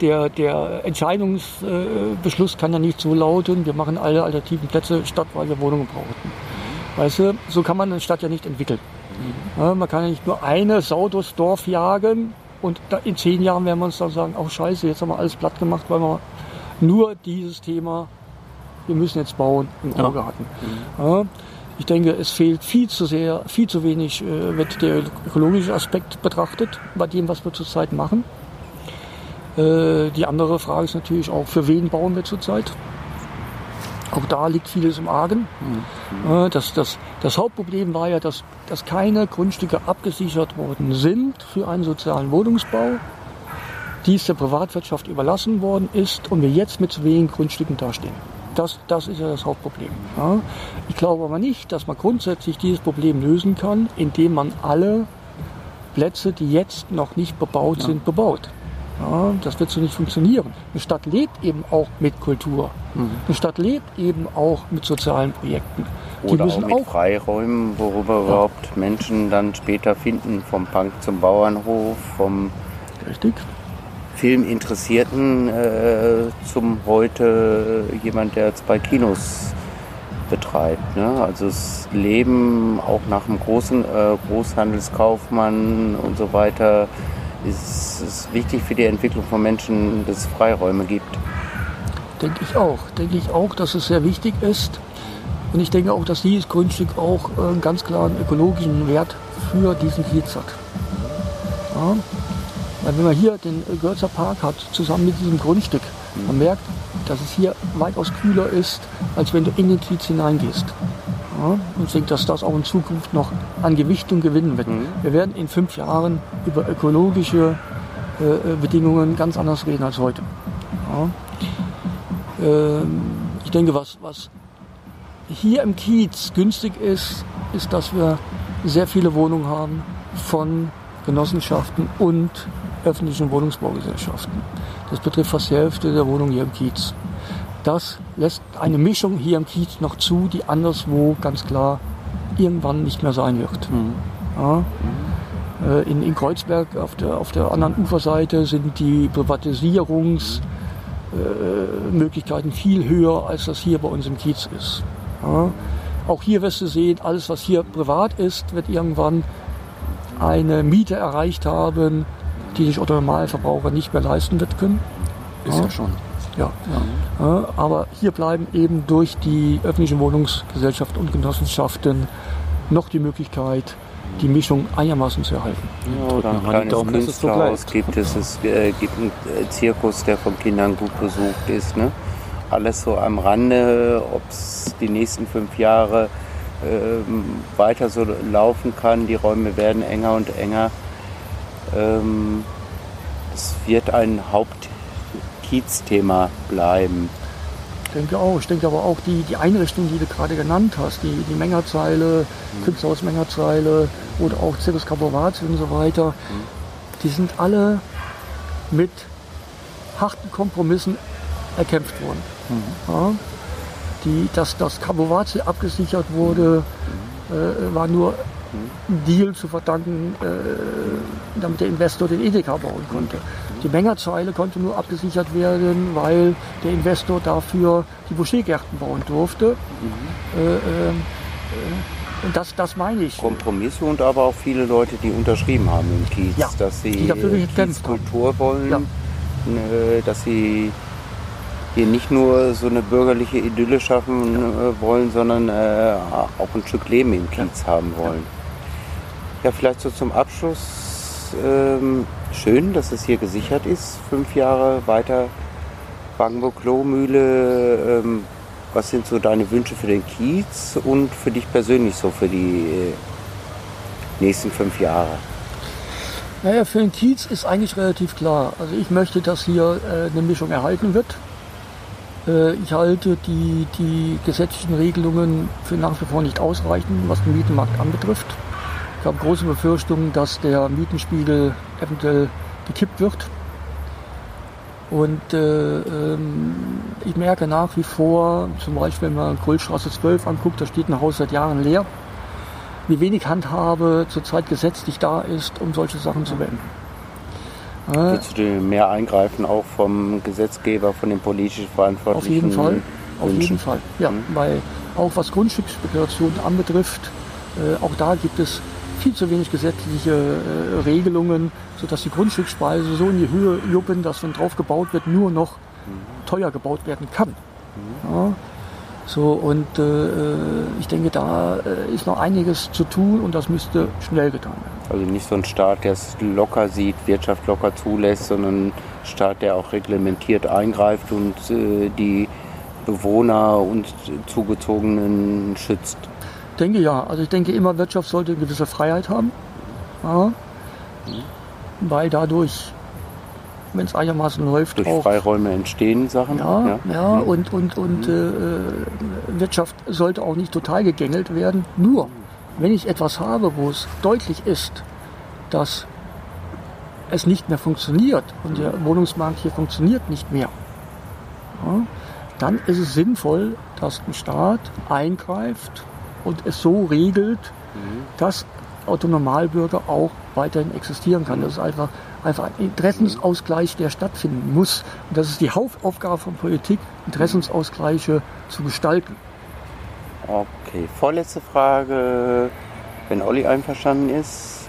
der, der Entscheidungsbeschluss kann ja nicht so lauten, wir machen alle alternativen Plätze statt, weil wir Wohnungen brauchten. Weißt du, so kann man eine Stadt ja nicht entwickeln. Ja, man kann ja nicht nur eine Sau durchs Dorf jagen und in zehn Jahren werden wir uns dann sagen, oh scheiße, jetzt haben wir alles platt gemacht, weil wir nur dieses Thema, wir müssen jetzt bauen, im Ja. Auge hatten. Ja, ich denke, es fehlt viel zu sehr, viel zu wenig äh, wird der ökologische Aspekt betrachtet bei dem, was wir zurzeit machen. Äh, die andere Frage ist natürlich auch, für wen bauen wir zurzeit? Auch da liegt vieles im Argen. Mhm. Das, das, das Hauptproblem war ja, dass, dass keine Grundstücke abgesichert worden sind für einen sozialen Wohnungsbau, die es der Privatwirtschaft überlassen worden ist und wir jetzt mit zu wenigen Grundstücken dastehen. Das, das ist ja das Hauptproblem. Ja. Ich glaube aber nicht, dass man grundsätzlich dieses Problem lösen kann, indem man alle Plätze, die jetzt noch nicht bebaut ja. sind, bebaut. Ja, das wird so nicht funktionieren. Eine Stadt lebt eben auch mit Kultur. Mhm. Eine Stadt lebt eben auch mit sozialen Projekten. Die Oder müssen auch mit auch Freiräumen, worüber ja. überhaupt Menschen dann später finden, vom Punk zum Bauernhof, vom Richtig. Filminteressierten äh, zum heute jemand, der zwei Kinos betreibt. Ne? Also das Leben auch nach einem großen äh, Großhandelskaufmann und so weiter ist, ist wichtig für die Entwicklung von Menschen, dass es Freiräume gibt. Denke ich auch. Denke ich auch, dass es sehr wichtig ist. Und ich denke auch, dass dieses Grundstück auch äh, einen ganz klaren ökologischen Wert für diesen Kiez hat. Ja? Weil wenn man hier den Görzer Park hat, zusammen mit diesem Grundstück, man merkt, dass es hier weitaus kühler ist, als wenn du in den Kiez hineingehst. Ja, und ich denke, dass das auch in Zukunft noch an Gewichtung gewinnen wird. Mhm. Wir werden in fünf Jahren über ökologische äh, äh Bedingungen ganz anders reden als heute. Ja. Ähm, ich denke, was, was hier im Kiez günstig ist, ist, dass wir sehr viele Wohnungen haben von Genossenschaften und öffentlichen Wohnungsbaugesellschaften. Das betrifft fast die Hälfte der Wohnungen hier im Kiez. Das lässt eine Mischung hier im Kiez noch zu, die anderswo ganz klar irgendwann nicht mehr sein wird. Mhm. Ja. Äh, in, in, Kreuzberg auf der, auf der anderen Uferseite sind die Privatisierungsmöglichkeiten äh, viel höher, als das hier bei uns im Kiez ist. Ja. Auch hier wirst du sehen, alles was hier privat ist, wird irgendwann eine Miete erreicht haben, die sich Otto Normalverbraucher nicht mehr leisten wird können. Ist ja, ja schon. Ja. ja. Aber hier bleiben eben durch die öffentlichen Wohnungsgesellschaften und Genossenschaften noch die Möglichkeit, die Mischung einigermaßen zu erhalten. Ja, oder ein kleines Daumen, Künstlerhaus gibt es. Es äh, gibt einen äh, Zirkus, der von Kindern gut besucht ist. Ne? Alles so am Rande, ob es die nächsten fünf Jahre äh, weiter so laufen kann. Die Räume werden enger und enger. Ähm, es wird ein Haupt Kiez-Thema bleiben. Ich denke auch. Ich denke aber auch die, die Einrichtungen, die du gerade genannt hast, die, die Mengerzeile, mhm. Künstlerhaus Mengerzeile oder auch Circus Capovazzi und so weiter, mhm. die sind alle mit harten Kompromissen erkämpft worden. Mhm. Ja, die, dass das Capovazzi abgesichert wurde, mhm. äh, war nur Deal zu verdanken, äh, damit der Investor den Edeka bauen konnte. Die Mengerzeile konnte nur abgesichert werden, weil der Investor dafür die Bouchergärten bauen durfte. Mhm. Äh, äh, und das, das meine ich. Kompromisse und aber auch viele Leute, die unterschrieben haben im Kiez, ja, dass sie Kultur wollen, ja. Äh, dass sie hier nicht nur so eine bürgerliche Idylle schaffen äh, wollen, sondern äh, auch ein Stück Leben im Kiez ja. haben wollen. Ja, vielleicht so zum Abschluss. Ähm, schön, dass es hier gesichert ist. Fünf Jahre weiter Wagenburg-Klohmühle. Ähm, was sind so deine Wünsche für den Kiez und für dich persönlich so für die äh, nächsten fünf Jahre? Naja, für den Kiez ist eigentlich relativ klar. Also ich möchte, dass hier äh, eine Mischung erhalten wird. Äh, ich halte die, die gesetzlichen Regelungen für nach wie vor nicht ausreichend, was den Mietenmarkt anbetrifft. Ich habe große Befürchtungen, dass der Mietenspiegel eventuell gekippt wird. Und äh, ähm, ich merke nach wie vor, zum Beispiel wenn man Kohlstraße 12 anguckt, da steht ein Haus seit Jahren leer, wie wenig Handhabe zurzeit gesetzlich da ist, um solche Sachen zu beenden. Willst du mehr eingreifen, auch vom Gesetzgeber, von den politischen Verantwortlichen? Auf jeden Fall, auf jeden Fall. Ja, mhm. weil auch was Grundstücksspekulation anbetrifft, äh, auch da gibt es viel zu wenig gesetzliche äh, Regelungen, sodass die Grundstückspreise so in die Höhe juppen, dass wenn drauf gebaut wird, nur noch mhm. teuer gebaut werden kann. Mhm. Ja. So, und äh, ich denke, da äh, ist noch einiges zu tun und das müsste schnell getan werden. Also nicht so ein Staat, der es locker sieht, Wirtschaft locker zulässt, sondern ein Staat, der auch reglementiert eingreift und äh, die Bewohner und Zugezogenen schützt. Ich denke ja. Also ich denke immer, Wirtschaft sollte eine gewisse Freiheit haben. Ja. Weil dadurch, wenn es einigermaßen läuft, Durch auch Freiräume entstehen Sachen. Ja, ja, und, und, und äh, Wirtschaft sollte auch nicht total gegängelt werden. Nur, wenn ich etwas habe, wo es deutlich ist, dass es nicht mehr funktioniert und der Wohnungsmarkt hier funktioniert nicht mehr, ja, dann ist es sinnvoll, dass ein Staat eingreift und es so regelt, dass Autonomalbürger auch weiterhin existieren kann. Das ist einfach, einfach ein Interessensausgleich, der stattfinden muss. Und das ist die Hauptaufgabe von Politik, Interessensausgleiche zu gestalten. Okay, vorletzte Frage, wenn Olli einverstanden ist.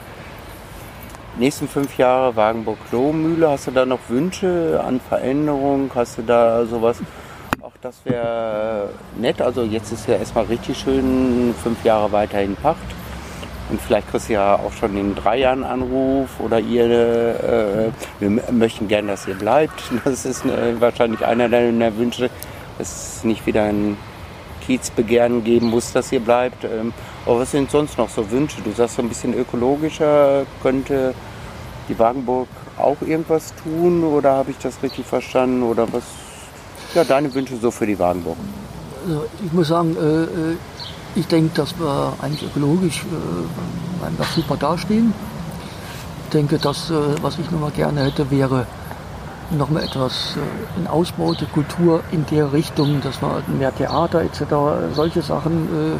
Nächsten fünf Jahre Wagenburg-Lohmühle, hast du da noch Wünsche an Veränderung? Hast du da sowas? Das wäre nett. Also jetzt ist ja erstmal richtig schön, fünf Jahre weiterhin Pacht. Und vielleicht kriegst du ja auch schon in drei Jahren Anruf oder ihr, äh, wir möchten gerne, dass ihr bleibt. Das ist äh, wahrscheinlich einer deiner Wünsche, dass es nicht wieder ein Kiezbegehren geben muss, dass ihr bleibt. Ähm, aber was sind sonst noch so Wünsche? Du sagst so ein bisschen ökologischer, könnte die Wagenburg auch irgendwas tun oder habe ich das richtig verstanden? Oder was? Ja, deine Wünsche so für die Wagenburg. Also ich muss sagen, äh, äh, ich denke, dass wir eigentlich ökologisch äh, einfach super dastehen. Ich denke, dass, äh, was ich noch mal gerne hätte, wäre noch mal etwas äh, in Ausbau der Kultur in der Richtung, dass wir mehr Theater etc., solche Sachen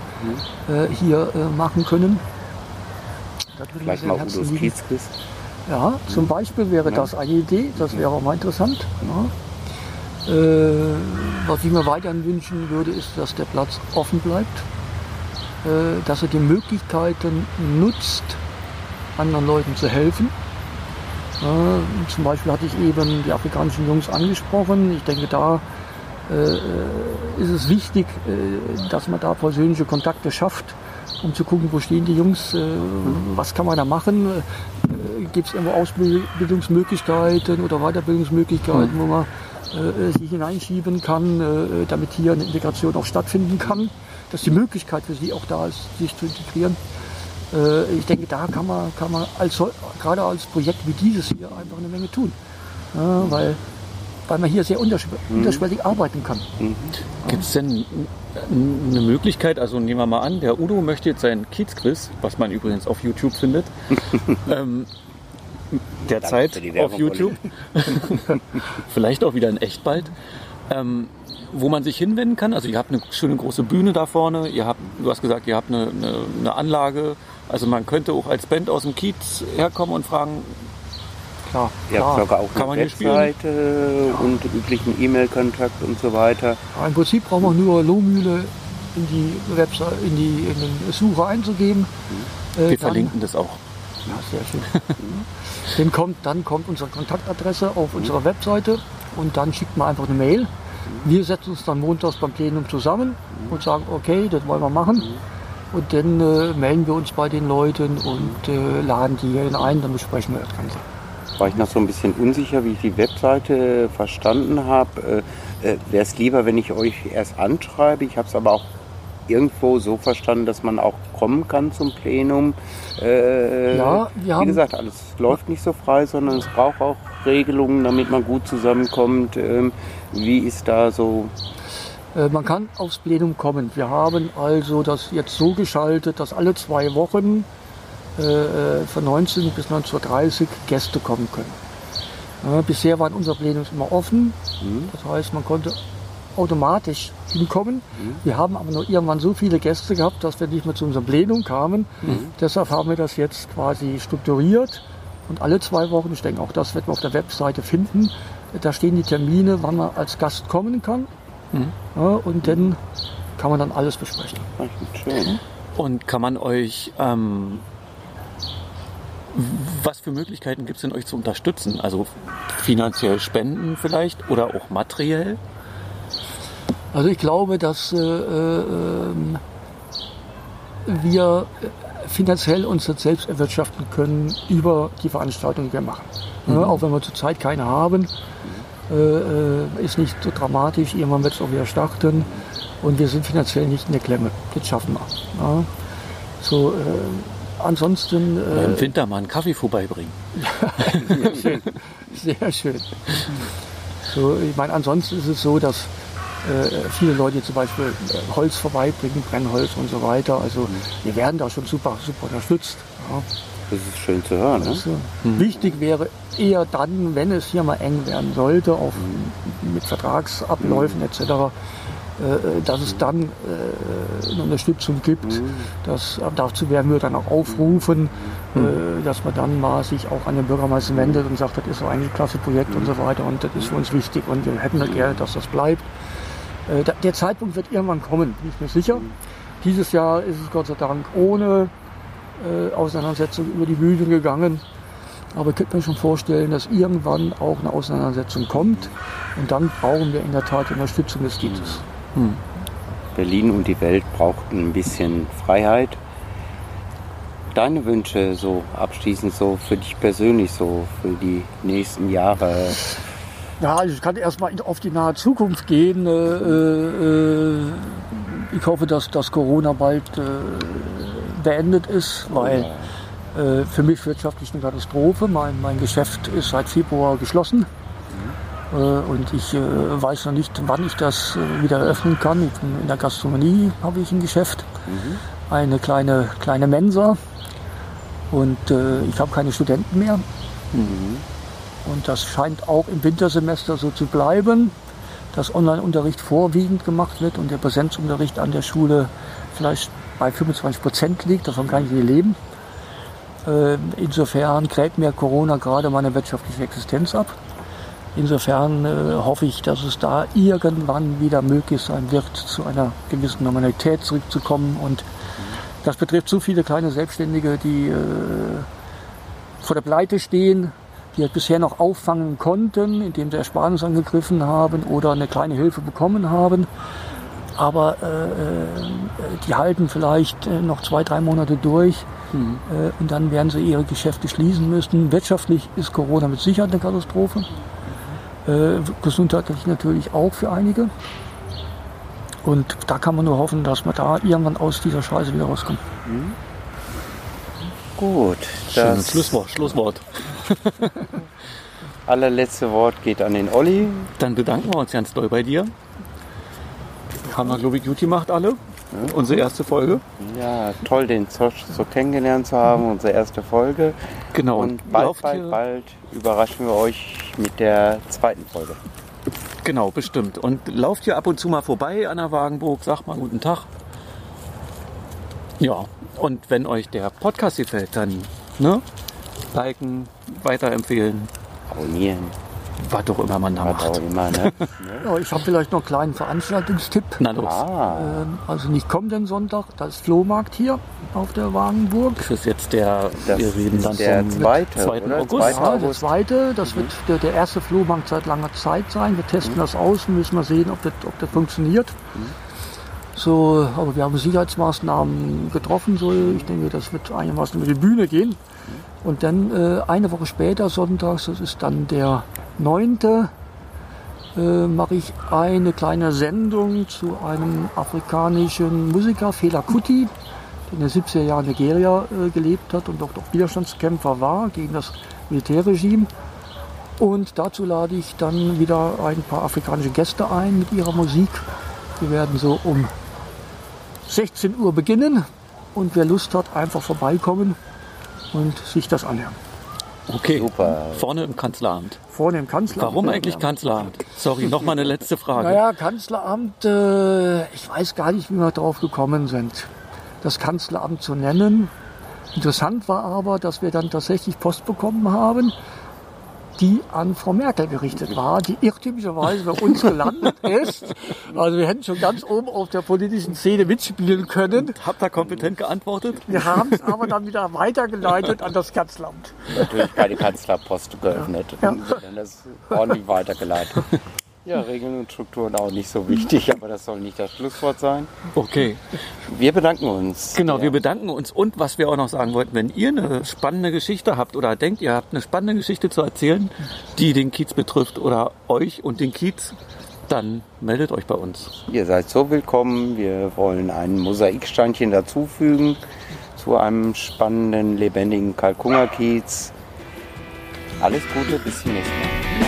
äh, äh, hier machen können. Vielleicht mal Udos. Kiezquiz. Ja, zum Beispiel wäre Ja. das eine Idee, das wäre auch mal interessant. Ja. Äh, was ich mir weiterhin wünschen würde, ist, dass der Platz offen bleibt, äh, dass er die Möglichkeiten nutzt, anderen Leuten zu helfen. Äh, zum Beispiel hatte ich eben die afrikanischen Jungs angesprochen. Ich denke, da ist es wichtig, dass man da persönliche Kontakte schafft, um zu gucken, wo stehen die Jungs, was kann man da machen, gibt es irgendwo Ausbildungsmöglichkeiten oder Weiterbildungsmöglichkeiten, wo man äh, sich hineinschieben kann, äh, damit hier eine Integration auch stattfinden kann, dass die Möglichkeit für sie auch da ist, sich zu integrieren. Äh, ich denke, da kann man, kann man als, gerade als Projekt wie dieses hier einfach eine Menge tun, ja, weil, weil man hier sehr unterschw unterschwellig arbeiten kann. Gibt es denn eine Möglichkeit, also nehmen wir mal an, der Udo möchte jetzt sein Kiezquiz, was man übrigens auf YouTube findet, ähm, derzeit auf YouTube, vielleicht auch wieder in echt bald, ähm, wo man sich hinwenden kann. Also ihr habt eine schöne große Bühne da vorne, ihr habt, du hast gesagt, ihr habt eine, eine, eine Anlage, also man könnte auch als Band aus dem Kiez herkommen und fragen, Klar, habt klar. sogar auch Kann man hier spielen? Webseite und üblichen E-Mail-Kontakt und so weiter. Ja, Im Prinzip braucht man nur Lohmühle in die Website, in die in den Suche einzugeben. Äh, wir dann- verlinken das auch. Ja, sehr schön. dann, kommt, dann kommt unsere Kontaktadresse auf unserer Webseite und dann schickt man einfach eine Mail. Wir setzen uns dann montags beim Plenum zusammen und sagen, okay, das wollen wir machen. Und dann äh, melden wir uns bei den Leuten und äh, laden die hierhin ein, dann besprechen wir das Ganze. War ich noch so ein bisschen unsicher, wie ich die Webseite verstanden habe. Äh, äh, Wäre es lieber, wenn ich euch erst anschreibe? Ich habe es aber auch irgendwo so verstanden, dass man auch kommen kann zum Plenum. Äh, Ja, wir Wie gesagt, alles läuft nicht so frei, sondern es braucht auch Regelungen, damit man gut zusammenkommt. Ähm, wie ist da so Äh, Man kann aufs Plenum kommen. Wir haben also das jetzt so geschaltet, dass alle zwei Wochen äh, äh, von 19 bis 19.30 Uhr Gäste kommen können. Bisher waren unsere Plenums immer offen. Das heißt, man konnte automatisch hinkommen. Wir haben aber nur irgendwann so viele Gäste gehabt, dass wir nicht mehr zu unserem Plenum kamen. Deshalb haben wir das jetzt quasi strukturiert. Und alle zwei Wochen, ich denke auch das wird man auf der Webseite finden, da stehen die Termine, wann man als Gast kommen kann. Ja, und dann kann man dann alles besprechen. Schön. Und kann man euch, ähm, was für Möglichkeiten gibt es denn euch zu unterstützen? Also finanziell spenden vielleicht oder auch materiell? Also ich glaube, dass äh, äh, ähm, wir finanziell uns das selbst erwirtschaften können über die Veranstaltung, die wir machen. Ja, auch wenn wir zurzeit keine haben, äh, äh, ist nicht so dramatisch. Irgendwann wird es auch wieder starten und wir sind finanziell nicht in der Klemme. Das schaffen wir. Ja. So, äh, ansonsten. Oder Im Winter mal einen Kaffee vorbeibringen. sehr schön. Sehr schön. So, ich meine, ansonsten ist es so, dass äh, viele Leute zum Beispiel äh, Holz vorbeibringen, Brennholz und so weiter. Also wir werden da schon super, super unterstützt. Ja. Das ist schön zu hören. Ne? Also, Wichtig wäre eher dann, wenn es hier mal eng werden sollte, auch mit Vertragsabläufen etc., äh, dass es dann äh, eine Unterstützung gibt. Das, dazu werden wir dann auch aufrufen, äh, dass man dann mal sich auch an den Bürgermeister wendet und sagt, das ist so ein klasse Projekt und so weiter und das ist für uns wichtig und wir hätten gerne, dass das bleibt. Äh, der Zeitpunkt wird irgendwann kommen, bin ich mir sicher. Dieses Jahr ist es Gott sei Dank ohne äh, Auseinandersetzung über die Bühne gegangen. Aber ich könnte mir schon vorstellen, dass irgendwann auch eine Auseinandersetzung kommt. Und dann brauchen wir in der Tat Unterstützung des Dienstes. Berlin und die Welt brauchten ein bisschen Freiheit. Deine Wünsche so abschließend so für dich persönlich so für die nächsten Jahre. Ja, also ich kann erstmal auf die nahe Zukunft gehen. Äh, äh, ich hoffe, dass das Corona bald äh, beendet ist, weil für mich wirtschaftlich eine Katastrophe. Mein, mein Geschäft ist seit Februar geschlossen. Äh, und ich weiß noch nicht, wann ich das wieder eröffnen kann. In der Gastronomie habe ich ein Geschäft, eine kleine, kleine Mensa. Und ich habe keine Studenten mehr. Und das scheint auch im Wintersemester so zu bleiben, dass Online-Unterricht vorwiegend gemacht wird und der Präsenzunterricht an der Schule vielleicht bei 25 Prozent liegt. Davon kann ich nicht leben. Äh, Insofern gräbt mir Corona gerade meine wirtschaftliche Existenz ab. Insofern äh, hoffe ich, dass es da irgendwann wieder möglich sein wird, zu einer gewissen Normalität zurückzukommen. Und das betrifft so viele kleine Selbstständige, die äh, vor der Pleite stehen, die es bisher noch auffangen konnten, indem sie Ersparnis angegriffen haben oder eine kleine Hilfe bekommen haben. Aber äh, äh, die halten vielleicht äh, noch zwei, drei Monate durch äh, und dann werden sie ihre Geschäfte schließen müssen. Wirtschaftlich ist Corona mit Sicherheit eine Katastrophe. Äh, gesundheitlich natürlich auch für einige. Und da kann man nur hoffen, dass man da irgendwann aus dieser Scheiße wieder rauskommt. Gut, Schönes das Schlusswort. Schlusswort. allerletzte Wort geht an den Olli. Dann bedanken wir uns ganz doll bei dir. Haben wir, glaube ich, gut gemacht alle. Unsere erste Folge. Ja, toll, den Zosch so kennengelernt zu haben, unsere erste Folge. Genau. Und bald, bald, bald überraschen wir euch mit der zweiten Folge. Genau, bestimmt. Und lauft hier ab und zu mal vorbei an der Wagenburg, sagt mal guten Tag. Ja, und wenn euch der Podcast gefällt, dann ne, liken, weiterempfehlen, Abonnieren, was doch immer man da was auch macht. immer. Ne? Ja, ich habe vielleicht noch einen kleinen Veranstaltungstipp. Na los, ah, Ähm, Also nicht kommenden Sonntag, da ist Flohmarkt hier auf der Wagenburg. das ist jetzt der, das wir reden dann der vom zweite, 2. oder? August. Ja, der zweite, das wird der, der erste Flohmarkt seit langer Zeit sein. Wir testen das aus und müssen mal sehen, ob das, ob das funktioniert. So, aber wir haben Sicherheitsmaßnahmen getroffen. So, ich denke, das wird einigermaßen über die Bühne gehen. Und dann äh, eine Woche später, sonntags, das ist dann der 9., äh, mache ich eine kleine Sendung zu einem afrikanischen Musiker, Fela Kuti, der in den 70er Jahren Nigeria äh, gelebt hat und dort auch Widerstandskämpfer war gegen das Militärregime. Und dazu lade ich dann wieder ein paar afrikanische Gäste ein mit ihrer Musik. Wir werden so um 16 Uhr beginnen und wer Lust hat, einfach vorbeikommen und sich das anhören. Okay, Super. vorne im Kanzleramt. Vorne im Kanzleramt. Warum eigentlich Kanzleramt? Sorry, nochmal eine letzte Frage. Naja, Kanzleramt, äh, ich weiß gar nicht, wie wir darauf gekommen sind, das Kanzleramt zu nennen. Interessant war aber, dass wir dann tatsächlich Post bekommen haben, die an Frau Merkel gerichtet war, die irrtümlicherweise bei uns gelandet ist. Also wir hätten schon ganz oben auf der politischen Szene mitspielen können. Habt ihr kompetent geantwortet? Wir haben es aber dann wieder weitergeleitet an das Kanzleramt. Natürlich keine Kanzlerpost geöffnet. Ja. Sondern das ordentlich weitergeleitet. Ja, Regeln und Strukturen auch nicht so wichtig, aber das soll nicht das Schlusswort sein. Okay. Wir bedanken uns. Genau, Ja. wir bedanken uns. Und was wir auch noch sagen wollten, wenn ihr eine spannende Geschichte habt oder denkt, ihr habt eine spannende Geschichte zu erzählen, die den Kiez betrifft oder euch und den Kiez, dann meldet euch bei uns. Ihr seid so willkommen. Wir wollen ein Mosaiksteinchen dazufügen zu einem spannenden, lebendigen Kalkungerkiez. Alles Gute, bis zum nächsten Mal.